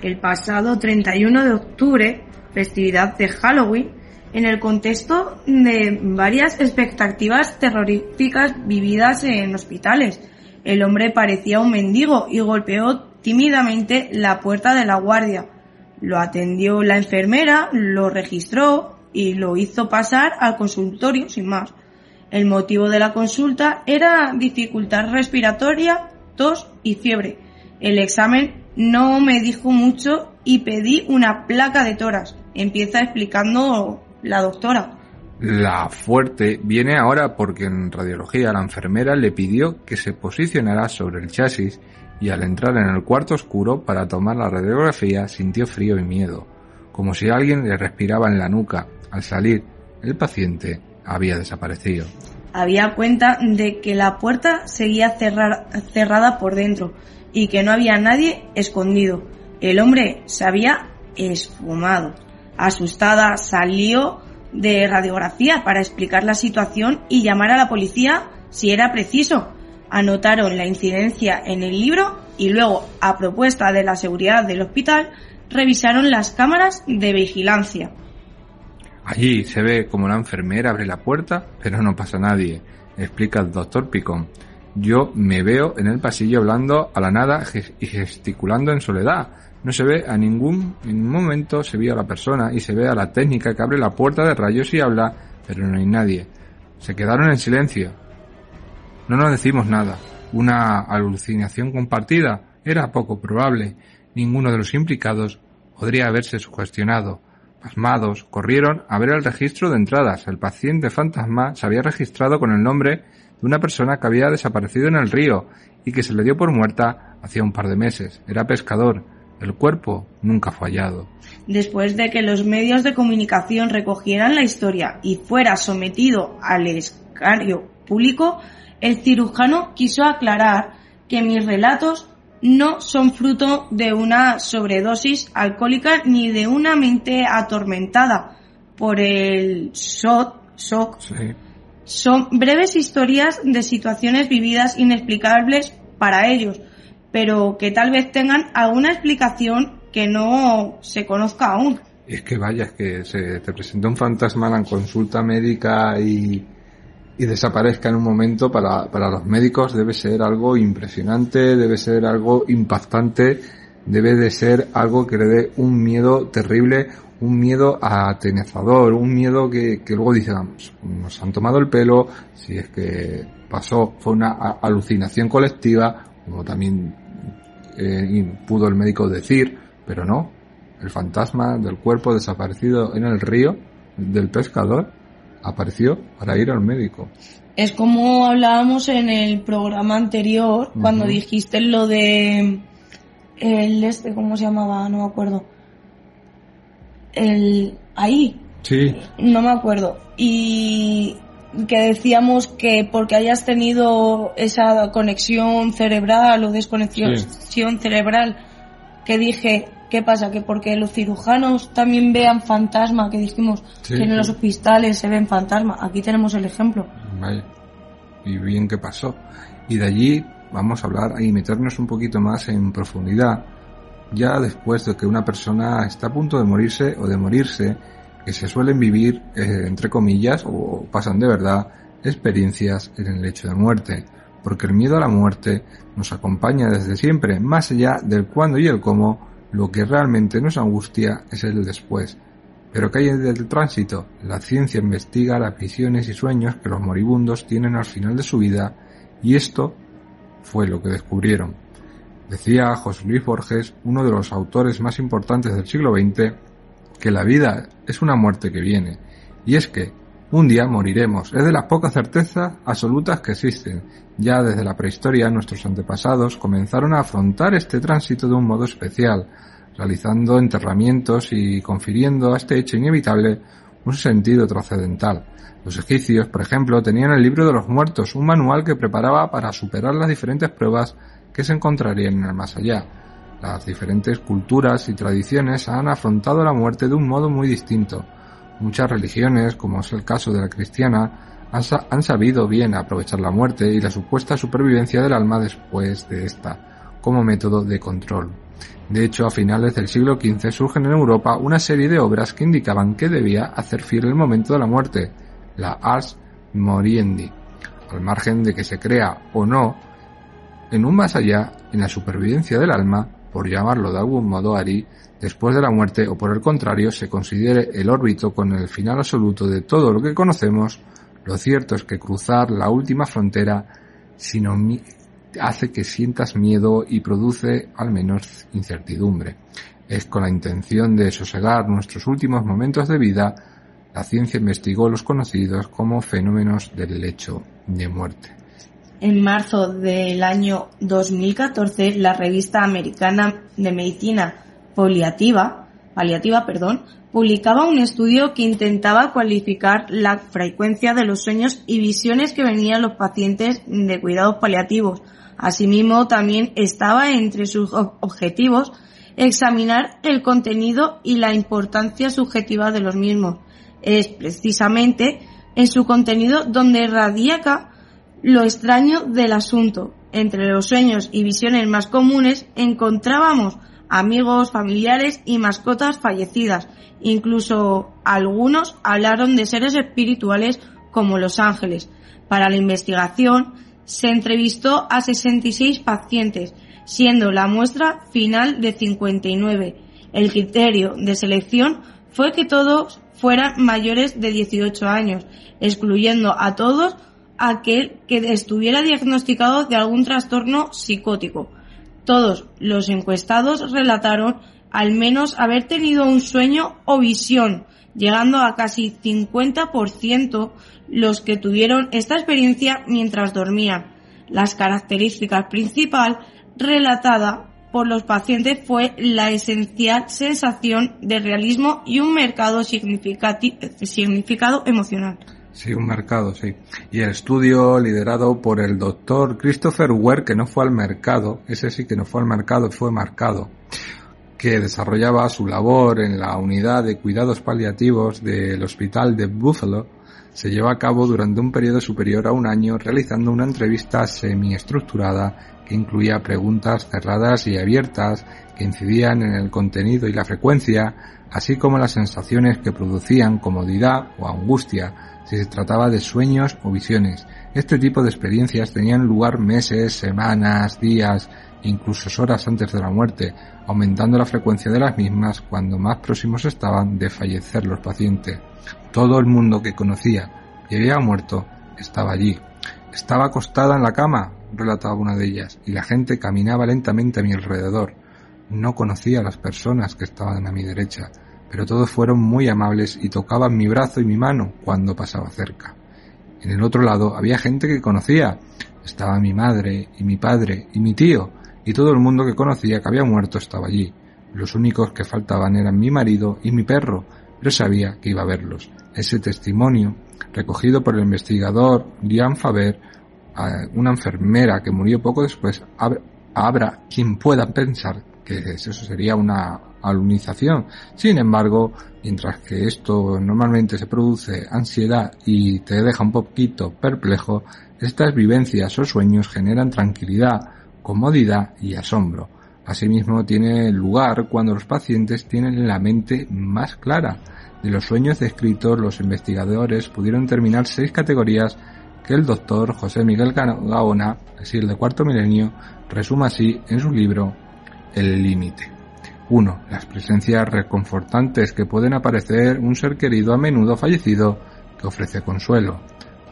El pasado 31 de octubre, festividad de Halloween, en el contexto de varias expectativas terroríficas vividas en hospitales. El hombre parecía un mendigo y golpeó tímidamente la puerta de la guardia. Lo atendió la enfermera, lo registró y lo hizo pasar al consultorio sin más. El motivo de la consulta era dificultad respiratoria, tos y fiebre. El examen no me dijo mucho y pedí una placa de toras. Empieza explicando la doctora. La fuerte viene ahora porque en radiología la enfermera le pidió que se posicionara sobre el chasis y al entrar en el cuarto oscuro para tomar la radiografía sintió frío y miedo, como si alguien le respiraba en la nuca. Al salir, el paciente había desaparecido. Había cuenta de que la puerta seguía cerrada por dentro y que no había nadie escondido. El hombre se había esfumado. Asustada salió de radiografía para explicar la situación y llamar a la policía si era preciso. Anotaron la incidencia en el libro y luego, a propuesta de la seguridad del hospital, revisaron las cámaras de vigilancia. Allí se ve como la enfermera abre la puerta, pero no pasa nadie, explica el doctor Picón. Yo me veo en el pasillo hablando a la nada y gesticulando en soledad. No se ve a ningún, momento se ve a la persona y se ve a la técnica que abre la puerta de rayos y habla, pero no hay nadie. Se quedaron en silencio. No nos decimos nada. Una alucinación compartida era poco probable. Ninguno de los implicados podría haberse sugestionado. Pasmados, corrieron a ver el registro de entradas. El paciente fantasma se había registrado con el nombre de una persona que había desaparecido en el río y que se le dio por muerta hacía un par de meses. Era pescador. El cuerpo nunca fue hallado. Después de que los medios de comunicación recogieran la historia y fuera sometido al escario público, el cirujano quiso aclarar que mis relatos no son fruto de una sobredosis alcohólica ni de una mente atormentada por el shock. Son breves historias de situaciones vividas inexplicables para ellos, pero que tal vez tengan alguna explicación que no se conozca aún. Es que vaya, es que se te presenta un fantasma en consulta médica y y desaparezca en un momento para, para los médicos debe ser algo impresionante, debe ser algo impactante, debe de ser algo que le dé un miedo terrible, un miedo atenazador, un miedo que, que luego dicen, nos han tomado el pelo, si es que pasó, fue una alucinación colectiva, como también eh, pudo el médico decir, pero no, el fantasma del cuerpo desaparecido en el río del pescador apareció para ir al médico. Es como hablábamos en el programa anterior, cuando dijiste lo de el este, ¿cómo se llamaba? No me acuerdo. El ahí. Sí. No me acuerdo. Y que decíamos que porque hayas tenido esa conexión cerebral o desconexión cerebral, que dije, ¿Qué pasa? Que porque los cirujanos también vean fantasma, que dijimos que en los hospitales se ven fantasma. Aquí tenemos el ejemplo. Vaya. Y bien que pasó. Y de allí vamos a hablar y meternos un poquito más en profundidad. Ya después de que una persona está a punto de morirse o de morirse, que se suelen vivir, eh, entre comillas, o pasan de verdad, experiencias en el lecho de muerte. porque el miedo a la muerte nos acompaña desde siempre, más allá del cuándo y el cómo, lo que realmente nos angustia es el después. Pero ¿qué hay del tránsito? La ciencia investiga las visiones y sueños que los moribundos tienen al final de su vida y esto fue lo que descubrieron. Decía José Luis Borges, uno de los autores más importantes del siglo XX, que la vida es una muerte que viene. Y es que un día moriremos. Es de las pocas certezas absolutas que existen. Ya desde la prehistoria nuestros antepasados comenzaron a afrontar este tránsito de un modo especial, realizando enterramientos y confiriendo a este hecho inevitable un sentido trascendental. Los egipcios, por ejemplo, tenían el libro de los muertos, un manual que preparaba para superar las diferentes pruebas que se encontrarían en el más allá. Las diferentes culturas y tradiciones han afrontado la muerte de un modo muy distinto. Muchas religiones, como es el caso de la cristiana, han, sabido bien aprovechar la muerte y la supuesta supervivencia del alma después de esta, como método de control. De hecho, a finales del siglo XV surgen en Europa una serie de obras que indicaban que debía hacer fiel el momento de la muerte, la ars moriendi, al margen de que se crea o no en un más allá, en la supervivencia del alma, por llamarlo de algún modo Ari, después de la muerte o por el contrario se considere el órbito con el final absoluto de todo lo que conocemos, lo cierto es que cruzar la última frontera hace que sientas miedo y produce al menos incertidumbre. Es con la intención de sosegar nuestros últimos momentos de vida, la ciencia investigó los conocidos como fenómenos del lecho de muerte. En marzo del año 2014, la revista americana de medicina paliativa, paliativa perdón, publicaba un estudio que intentaba cualificar la frecuencia de los sueños y visiones que venían los pacientes de cuidados paliativos. Asimismo, también estaba entre sus objetivos examinar el contenido y la importancia subjetiva de los mismos. Es precisamente en su contenido donde radica lo extraño del asunto. Entre los sueños y visiones más comunes encontrábamos amigos, familiares y mascotas fallecidas. Incluso algunos hablaron de seres espirituales como los ángeles. Para la investigación se entrevistó a 66 pacientes, siendo la muestra final de 59. El criterio de selección fue que todos fueran mayores de 18 años, excluyendo a todos aquel que estuviera diagnosticado de algún trastorno psicótico. Todos los encuestados relataron al menos haber tenido un sueño o visión, llegando a casi 50% los que tuvieron esta experiencia mientras dormían. Las características principal relatada por los pacientes fue la esencial sensación de realismo y un mercado significado emocional. Sí, un mercado, sí. Y el estudio liderado por el doctor Christopher Ware, que no fue al mercado, ese sí que no fue al mercado, fue marcado, que desarrollaba su labor en la unidad de cuidados paliativos del hospital de Buffalo, se llevó a cabo durante un periodo superior a un año realizando una entrevista semiestructurada que incluía preguntas cerradas y abiertas que incidían en el contenido y la frecuencia, así como las sensaciones que producían comodidad o angustia si se trataba de sueños o visiones. Este tipo de experiencias tenían lugar meses, semanas, días, incluso horas antes de la muerte, aumentando la frecuencia de las mismas cuando más próximos estaban de fallecer los pacientes. Todo el mundo que conocía y había muerto estaba allí. Estaba acostada en la cama, relataba una de ellas, y la gente caminaba lentamente a mi alrededor. No conocía a las personas que estaban a mi derecha pero todos fueron muy amables y tocaban mi brazo y mi mano cuando pasaba cerca. En el otro lado había gente que conocía. Estaba mi madre y mi padre y mi tío, y todo el mundo que conocía que había muerto estaba allí. Los únicos que faltaban eran mi marido y mi perro, pero sabía que iba a verlos. Ese testimonio, recogido por el investigador Diane Faber, una enfermera que murió poco después, habrá quien pueda pensar que eso sería una alunización. Sin embargo, mientras que esto normalmente se produce ansiedad y te deja un poquito perplejo, estas vivencias o sueños generan tranquilidad, comodidad y asombro. Asimismo, tiene lugar cuando los pacientes tienen la mente más clara. De los sueños descritos, los investigadores pudieron terminar seis categorías que el doctor José Miguel Gaona, así el de cuarto milenio, resume así en su libro El límite. 1. Las presencias reconfortantes que pueden aparecer un ser querido a menudo fallecido que ofrece consuelo.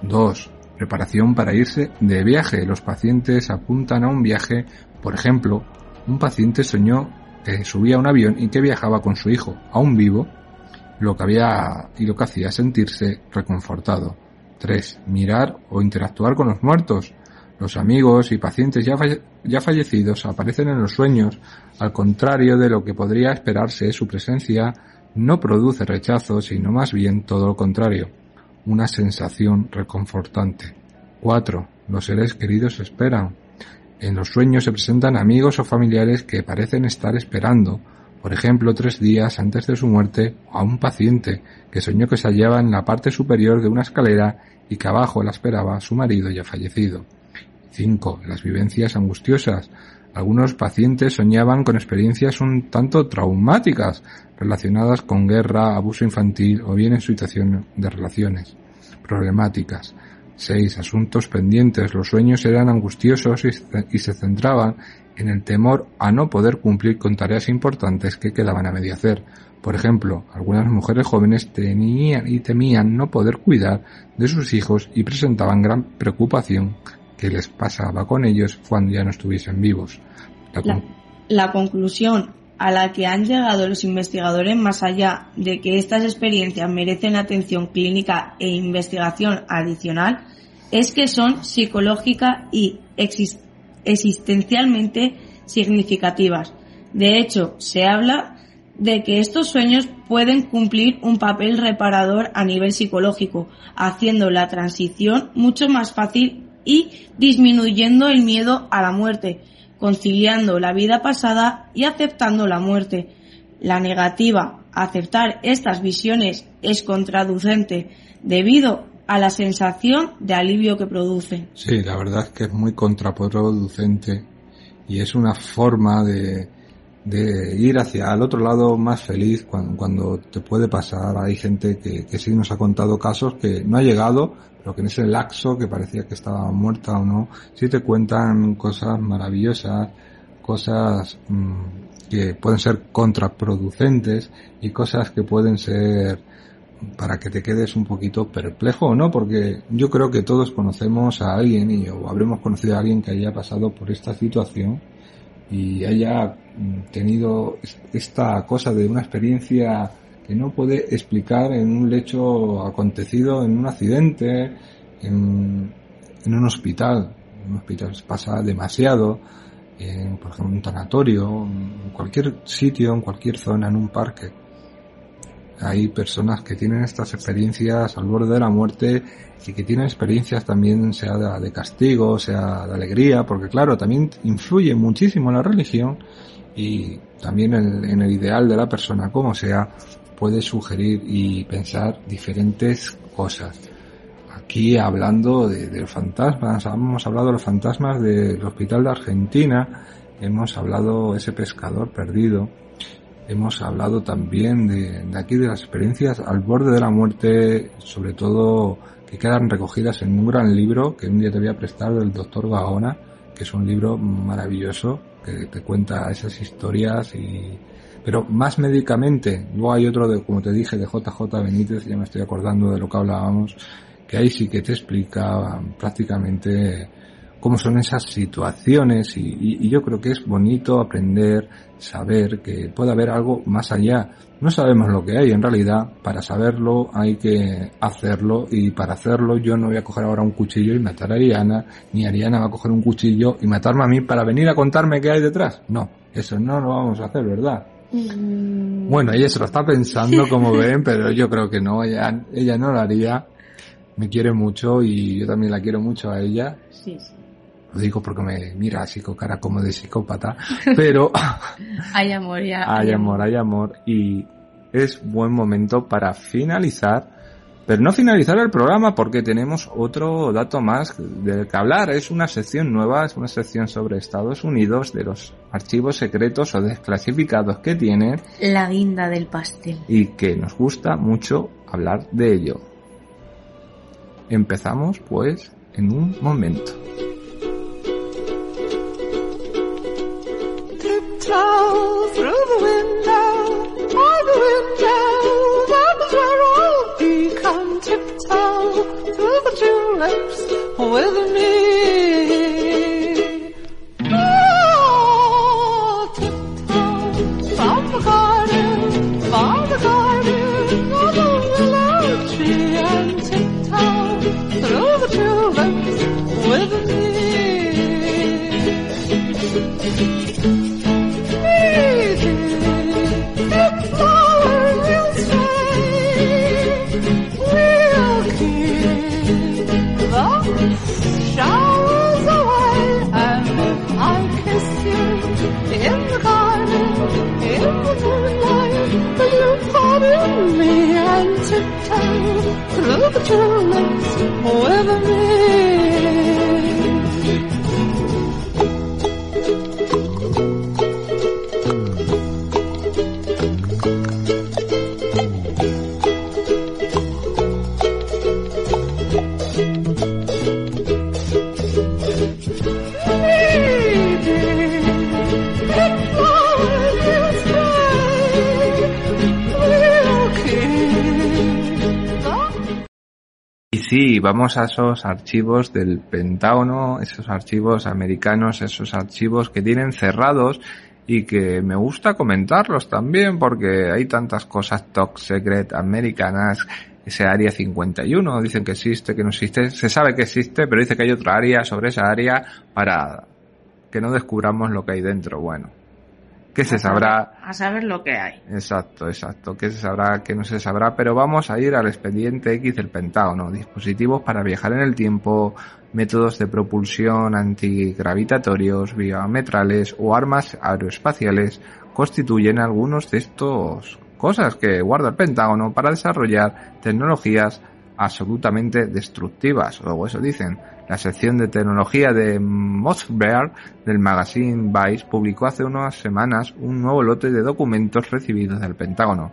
2. Preparación para irse de viaje. Los pacientes apuntan a un viaje, por ejemplo, un paciente soñó que subía a un avión y que viajaba con su hijo, aún vivo, lo que había y lo que hacía sentirse reconfortado. 3. Mirar o interactuar con los muertos. Los amigos y pacientes ya, fallecidos aparecen en los sueños, al contrario de lo que podría esperarse, su presencia no produce rechazo, sino más bien todo lo contrario, una sensación reconfortante. 4. Los seres queridos esperan. En los sueños se presentan amigos o familiares que parecen estar esperando, por ejemplo, tres días antes de su muerte, a un paciente que soñó que se hallaba en la parte superior de una escalera y que abajo la esperaba su marido ya fallecido. 5. Las vivencias angustiosas. Algunos pacientes soñaban con experiencias un tanto traumáticas relacionadas con guerra, abuso infantil o bien en situación de relaciones problemáticas. 6. Asuntos pendientes. Los sueños eran angustiosos y se centraban en el temor a no poder cumplir con tareas importantes que quedaban a medio hacer. Por ejemplo, algunas mujeres jóvenes tenían y temían no poder cuidar de sus hijos y presentaban gran preocupación que les pasaba con ellos cuando ya no estuviesen vivos. La, la, conclusión a la que han llegado los investigadores, más allá de que estas experiencias merecen atención clínica e investigación adicional, es que son psicológica y existencialmente significativas. De hecho, se habla de que estos sueños pueden cumplir un papel reparador a nivel psicológico, haciendo la transición mucho más fácil y disminuyendo el miedo a la muerte, conciliando la vida pasada y aceptando la muerte. La negativa a aceptar estas visiones es contraducente debido a la sensación de alivio que produce. Sí, la verdad es que es muy contraproducente y es una forma de, de ir hacia el otro lado más feliz cuando, cuando te puede pasar. Hay gente que, que, sí nos ha contado casos que no ha llegado, pero que en ese laxo que parecía que estaba muerta o no, sí te cuentan cosas maravillosas, cosas mmm, que pueden ser contraproducentes y cosas que pueden ser para que te quedes un poquito perplejo o no, porque yo creo que todos conocemos a alguien y, o habremos conocido a alguien que haya pasado por esta situación y haya mm, tenido esta cosa de una experiencia que no puede explicar en un lecho acontecido en un accidente, en, un hospital. En un hospital pasa demasiado, en, por ejemplo, un tanatorio, en cualquier sitio, en cualquier zona, en un parque. Hay personas que tienen estas experiencias al borde de la muerte y que tienen experiencias también sea de, de castigo, sea de alegría, porque claro, también influye muchísimo la religión y también en, en el ideal de la persona, como sea, puede sugerir y pensar diferentes cosas. Aquí hablando de, de fantasmas, hemos hablado de los fantasmas del hospital de Argentina, hemos hablado ese pescador perdido, hemos hablado también de, de, aquí de las experiencias al borde de la muerte, sobre todo que quedan recogidas en un gran libro que un día te voy a prestar del doctor Gaona, que es un libro maravilloso que te cuenta esas historias y pero más médicamente, luego hay otro de, como te dije, de JJ Benítez, ya me estoy acordando de lo que hablábamos, que ahí sí que te explica prácticamente cómo son esas situaciones y, y, yo creo que es bonito aprender, saber que puede haber algo más allá. No sabemos lo que hay en realidad, para saberlo hay que hacerlo y para hacerlo yo no voy a coger ahora un cuchillo y matar a Ariana, ni Ariana va a coger un cuchillo y matarme a mí para venir a contarme qué hay detrás. No, eso no lo vamos a hacer, ¿verdad? Mm. Bueno, ella se lo está pensando como ven, pero yo creo que no, ella, ella no lo haría. Me quiere mucho y yo también la quiero mucho a ella. Sí, sí. Lo digo porque me mira así con cara como de psicópata, pero... hay amor, ya. Hay amor, hay amor. Y es buen momento para finalizar, pero no finalizar el programa porque tenemos otro dato más del que hablar. Es una sección nueva, es una sección sobre Estados Unidos, de los archivos secretos o desclasificados que tiene. La guinda del pastel. Y que nos gusta mucho hablar de ello. Empezamos pues en un momento. Tiptoe through the window, all the windows, Tiptoe through the tulips with me. Oh, tiptoe the garden, the garden the tree, and tiptoe through the tulips with me. Y vamos a esos archivos del Pentágono, esos archivos americanos, esos archivos que tienen cerrados y que me gusta comentarlos también porque hay tantas cosas top secret americanas, ese área 51, dicen que existe, que no existe, se sabe que existe, pero dice que hay otra área sobre esa área para que no descubramos lo que hay dentro. Bueno, que se sabrá A saber lo que hay. Exacto, exacto. ¿Qué se sabrá, qué no se sabrá? Pero vamos a ir al expediente X del Pentágono. Dispositivos para viajar en el tiempo, métodos de propulsión antigravitatorios, biometrales o armas aeroespaciales constituyen algunos de estos cosas que guarda el Pentágono para desarrollar tecnologías absolutamente destructivas, o eso dicen. La sección de tecnología de Mossberg del magazine Vice publicó hace unas semanas un nuevo lote de documentos recibidos del Pentágono.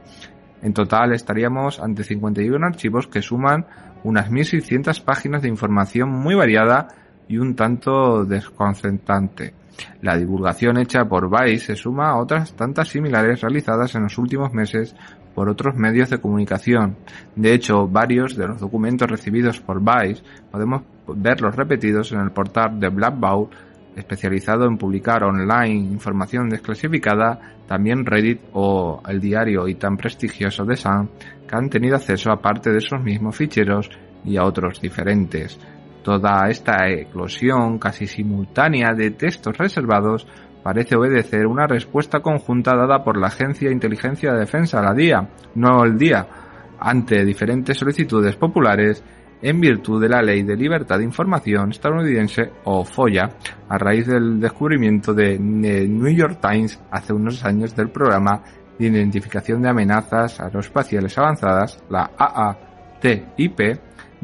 En total estaríamos ante 51 archivos que suman unas 1.600 páginas de información muy variada y un tanto desconcertante. La divulgación hecha por Vice se suma a otras tantas similares realizadas en los últimos meses por otros medios de comunicación. De hecho, varios de los documentos recibidos por Vice podemos verlos repetidos en el portal de Black Bowl, especializado en publicar online información desclasificada, también Reddit o el diario y tan prestigioso The Sun, que han tenido acceso a parte de esos mismos ficheros y a otros diferentes. Toda esta eclosión casi simultánea de textos reservados parece obedecer una respuesta conjunta dada por la Agencia de Inteligencia de Defensa, la DIA, no el DIA, ante diferentes solicitudes populares en virtud de la Ley de Libertad de Información estadounidense o FOIA, a raíz del descubrimiento de New York Times hace unos años del programa de identificación de amenazas aeroespaciales avanzadas, la AATIP,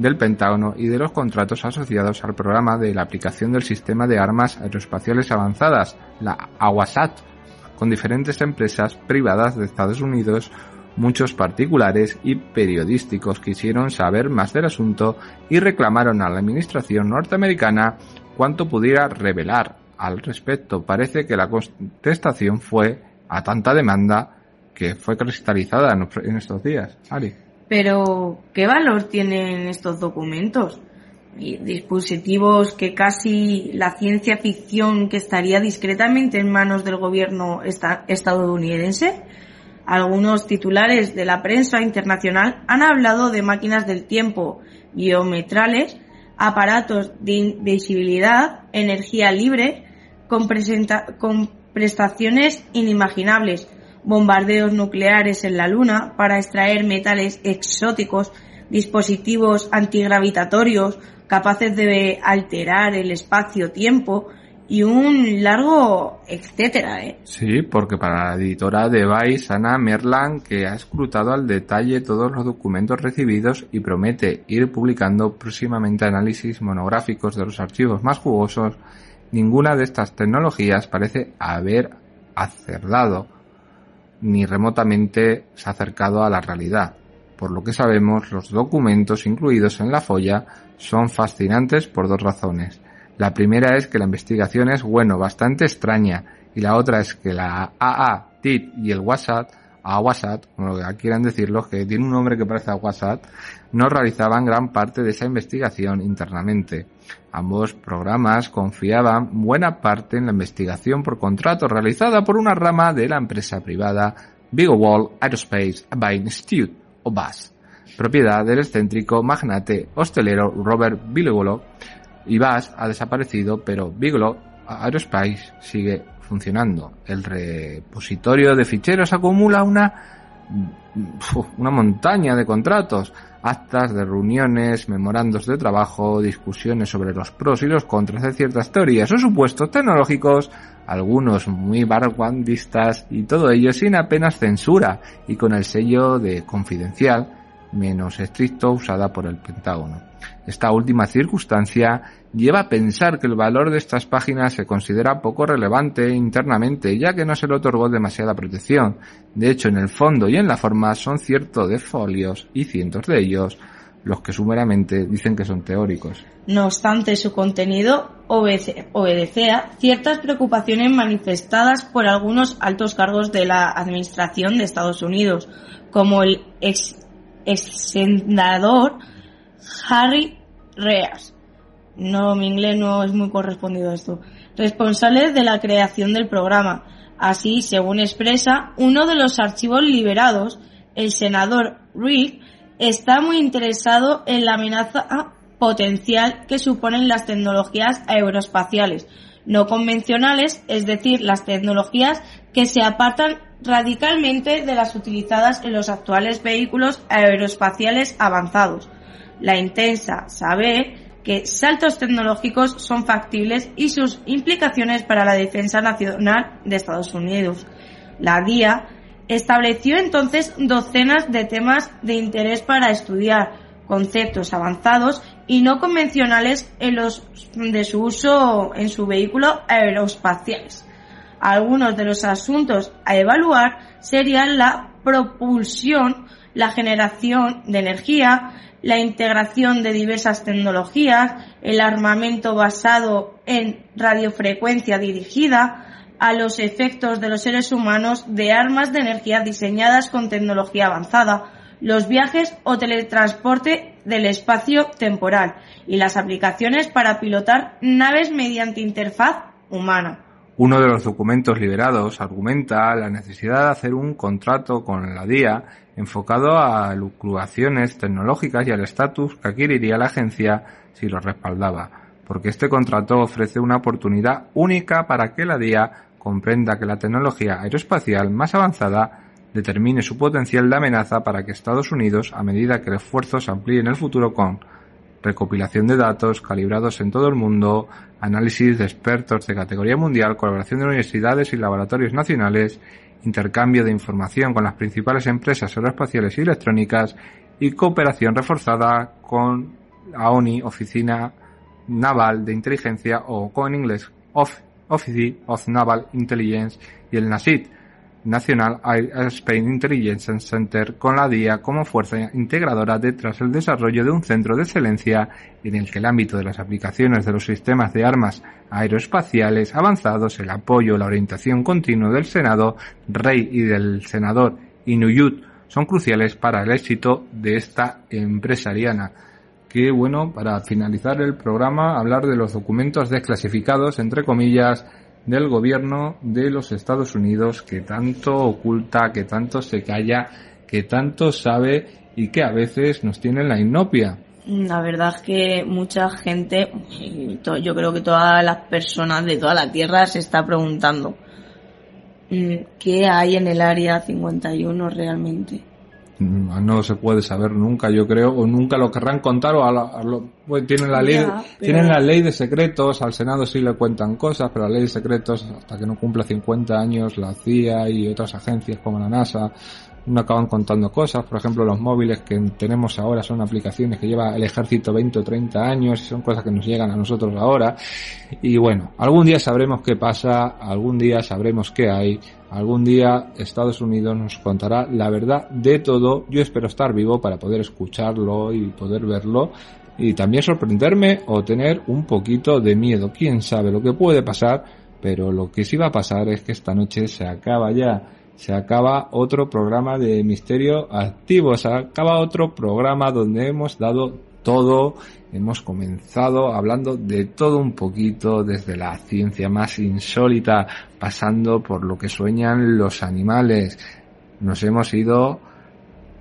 del Pentágono y de los contratos asociados al programa de la aplicación del sistema de armas aeroespaciales avanzadas, la AWASAT, con diferentes empresas privadas de Estados Unidos, muchos particulares y periodísticos quisieron saber más del asunto y reclamaron a la administración norteamericana cuanto pudiera revelar al respecto. Parece que la contestación fue a tanta demanda que fue cristalizada en estos días. Pero, ¿qué valor tienen estos documentos? Dispositivos que casi la ciencia ficción que estaría discretamente en manos del gobierno esta- estadounidense. Algunos titulares de la prensa internacional han hablado de máquinas del tiempo, biometrales, aparatos de invisibilidad, energía libre, con prestaciones inimaginables, bombardeos nucleares en la Luna para extraer metales exóticos, dispositivos antigravitatorios capaces de alterar el espacio-tiempo y un largo etcétera, ¿eh? Sí, porque para la editora de Vice, Ana Merlan, que ha escrutado al detalle todos los documentos recibidos y promete ir publicando próximamente análisis monográficos de los archivos más jugosos, ninguna de estas tecnologías parece haber acertado ni remotamente se ha acercado a la realidad. Por lo que sabemos, los documentos incluidos en la folla son fascinantes por dos razones. La primera es que la investigación es, bueno, bastante extraña, y la otra es que la AA, TIT y el WhatsApp, a WhatsApp, como quieran decirlo, que tiene un nombre que parece a WhatsApp, no realizaban gran parte de esa investigación internamente. Ambos programas confiaban buena parte en la investigación por contrato realizada por una rama de la empresa privada Bigelow Aerospace Buying Institute, o BAS, propiedad del excéntrico magnate hostelero Robert Bigelow. Y BAS ha desaparecido, pero Bigelow Aerospace sigue funcionando. El repositorio de ficheros acumula una, una montaña de contratos, actas de reuniones, memorandos de trabajo, discusiones sobre los pros y los contras de ciertas teorías o supuestos tecnológicos, algunos muy vanguardistas y todo ello sin apenas censura y con el sello de confidencial menos estricto usada por el Pentágono. Esta última circunstancia lleva a pensar que el valor de estas páginas se considera poco relevante internamente, ya que no se le otorgó demasiada protección. De hecho, en el fondo y en la forma son ciertos de folios, y cientos de ellos, los que sumeramente dicen que son teóricos. No obstante, su contenido obedece, obedecía ciertas preocupaciones manifestadas por algunos altos cargos de la Administración de Estados Unidos, como el ex senador Harry Reas. No, mi inglés no es muy correspondido a esto. Responsable de la creación del programa. Así, según expresa, uno de los archivos liberados, el senador Reed, está muy interesado en la amenaza potencial que suponen las tecnologías aeroespaciales no convencionales, es decir, las tecnologías que se apartan radicalmente de las utilizadas en los actuales vehículos aeroespaciales avanzados la intensa saber que saltos tecnológicos son factibles y sus implicaciones para la defensa nacional de Estados Unidos. La DIA estableció entonces docenas de temas de interés para estudiar conceptos avanzados y no convencionales en los de su uso en su vehículo aeroespaciales. Algunos de los asuntos a evaluar serían la propulsión, la generación de energía, la integración de diversas tecnologías, el armamento basado en radiofrecuencia dirigida, a los efectos de los seres humanos de armas de energía diseñadas con tecnología avanzada, los viajes o teletransporte del espacio temporal y las aplicaciones para pilotar naves mediante interfaz humana. Uno de los documentos liberados argumenta la necesidad de hacer un contrato con la DIA enfocado a lucraciones tecnológicas y al estatus que adquiriría la agencia si lo respaldaba, porque este contrato ofrece una oportunidad única para que la DIA comprenda que la tecnología aeroespacial más avanzada determine su potencial de amenaza para que Estados Unidos, a medida que el esfuerzo se amplíe en el futuro con recopilación de datos calibrados en todo el mundo, análisis de expertos de categoría mundial, colaboración de universidades y laboratorios nacionales, intercambio de información con las principales empresas aeroespaciales y electrónicas y cooperación reforzada con la ONI, Oficina Naval de Inteligencia o con inglés Office of Naval Intelligence y el NASIT, National Spain Intelligence Center con la DIA como fuerza integradora detrás del desarrollo de un centro de excelencia en el que el ámbito de las aplicaciones de los sistemas de armas aeroespaciales avanzados, el apoyo, la orientación continua del Senado, Rey y del senador Inuyut son cruciales para el éxito de esta empresariana. Que bueno, para finalizar el programa, hablar de los documentos desclasificados, entre comillas, del gobierno de los Estados Unidos que tanto oculta, que tanto se calla, que tanto sabe y que a veces nos tiene en la inopia. La verdad es que mucha gente, yo creo que todas las personas de toda la Tierra se está preguntando mm, qué hay en el área 51 realmente. Mm, no se puede saber nunca, yo creo, o nunca lo querrán contar, o a lo, pues tienen la ley, pero- tienen la ley de secretos, al Senado sí le cuentan cosas, pero la ley de secretos, hasta que no cumpla 50 años, la CIA y otras agencias como la NASA, no acaban contando cosas. Por ejemplo, los móviles que tenemos ahora son aplicaciones que lleva el ejército 20 o 30 años y son cosas que nos llegan a nosotros ahora. Y bueno, algún día sabremos qué pasa, algún día sabremos qué hay, algún día Estados Unidos nos contará la verdad de todo. Yo espero estar vivo para poder escucharlo y poder verlo y también sorprenderme o tener un poquito de miedo. Quién sabe lo que puede pasar, pero lo que sí va a pasar es que esta noche se acaba ya. Se acaba otro programa de misterio activo, se acaba otro programa donde hemos dado todo, hemos comenzado hablando de todo un poquito, desde la ciencia más insólita, pasando por lo que sueñan los animales. Nos hemos ido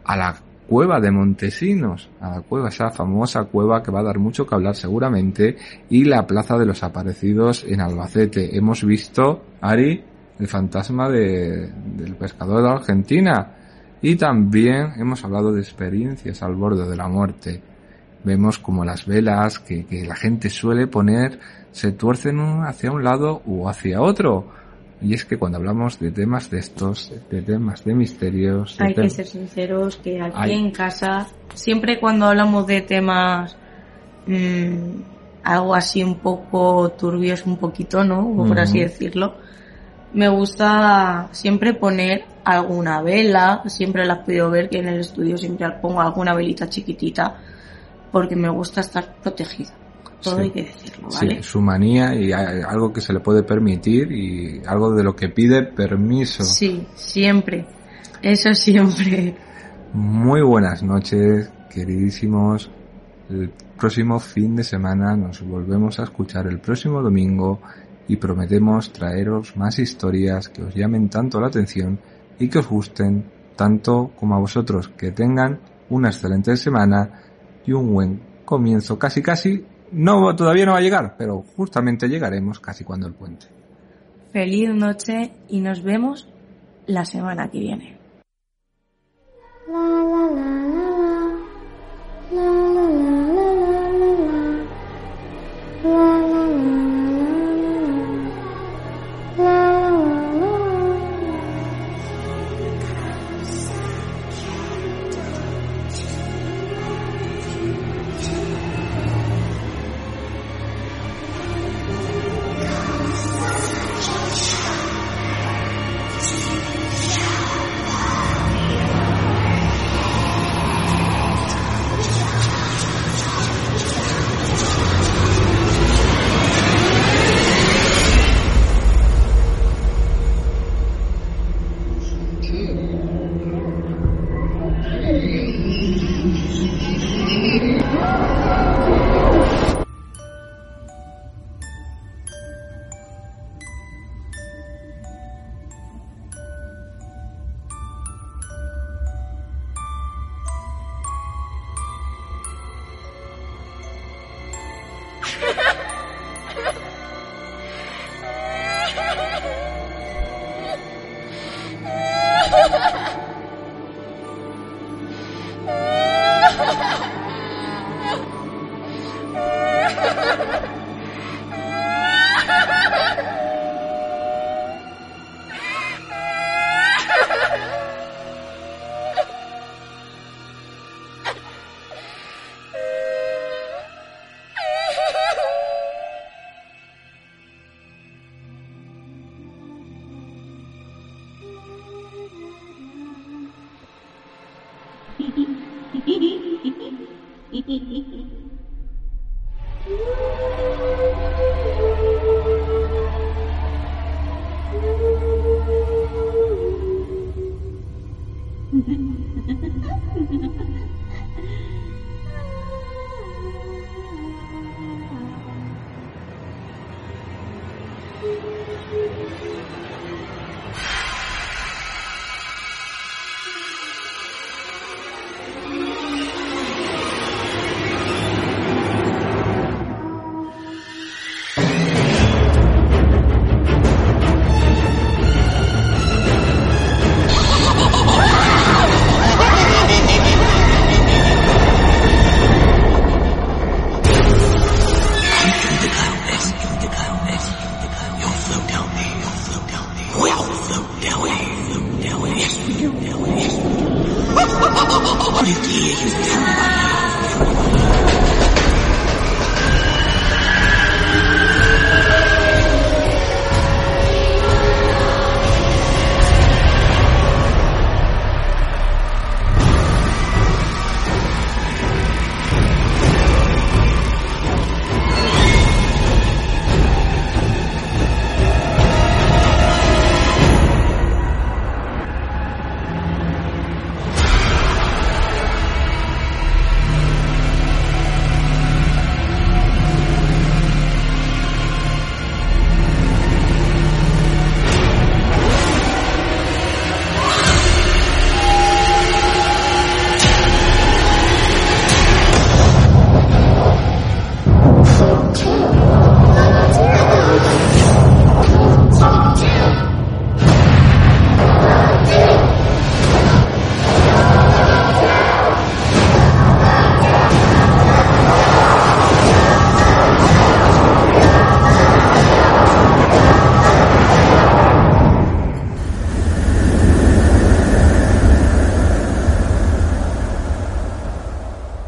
a la cueva de Montesinos, a la cueva, esa famosa cueva que va a dar mucho que hablar seguramente, y la Plaza de los Aparecidos en Albacete. Hemos visto, Ari, el fantasma de, del pescador de Argentina, y también hemos hablado de experiencias al borde de la muerte. Vemos como las velas que, que la gente suele poner se tuercen hacia un lado o hacia otro. Y es que cuando hablamos de temas de estos, de temas de misterios... de Hay que ser sinceros que aquí Hay- en casa, siempre cuando hablamos de temas mm, algo así un poco turbios, un poquito, ¿no? O por así decirlo, me gusta siempre poner alguna vela, siempre la has podido ver que en el estudio siempre pongo alguna velita chiquitita, porque me gusta estar protegida. Todo Sí. hay que decirlo, Sí, ¿vale? su manía y algo que se le puede permitir y algo de lo que pide permiso. Sí, siempre. Eso siempre. Muy buenas noches, queridísimos. El próximo fin de semana nos volvemos a escuchar el próximo domingo y prometemos traeros más historias que os llamen tanto la atención y que os gusten tanto como a vosotros. Que tengan una excelente semana y un buen comienzo. Casi, casi, no, todavía no va a llegar, pero justamente llegaremos casi cuando el puente. Feliz noche y nos vemos la semana que viene.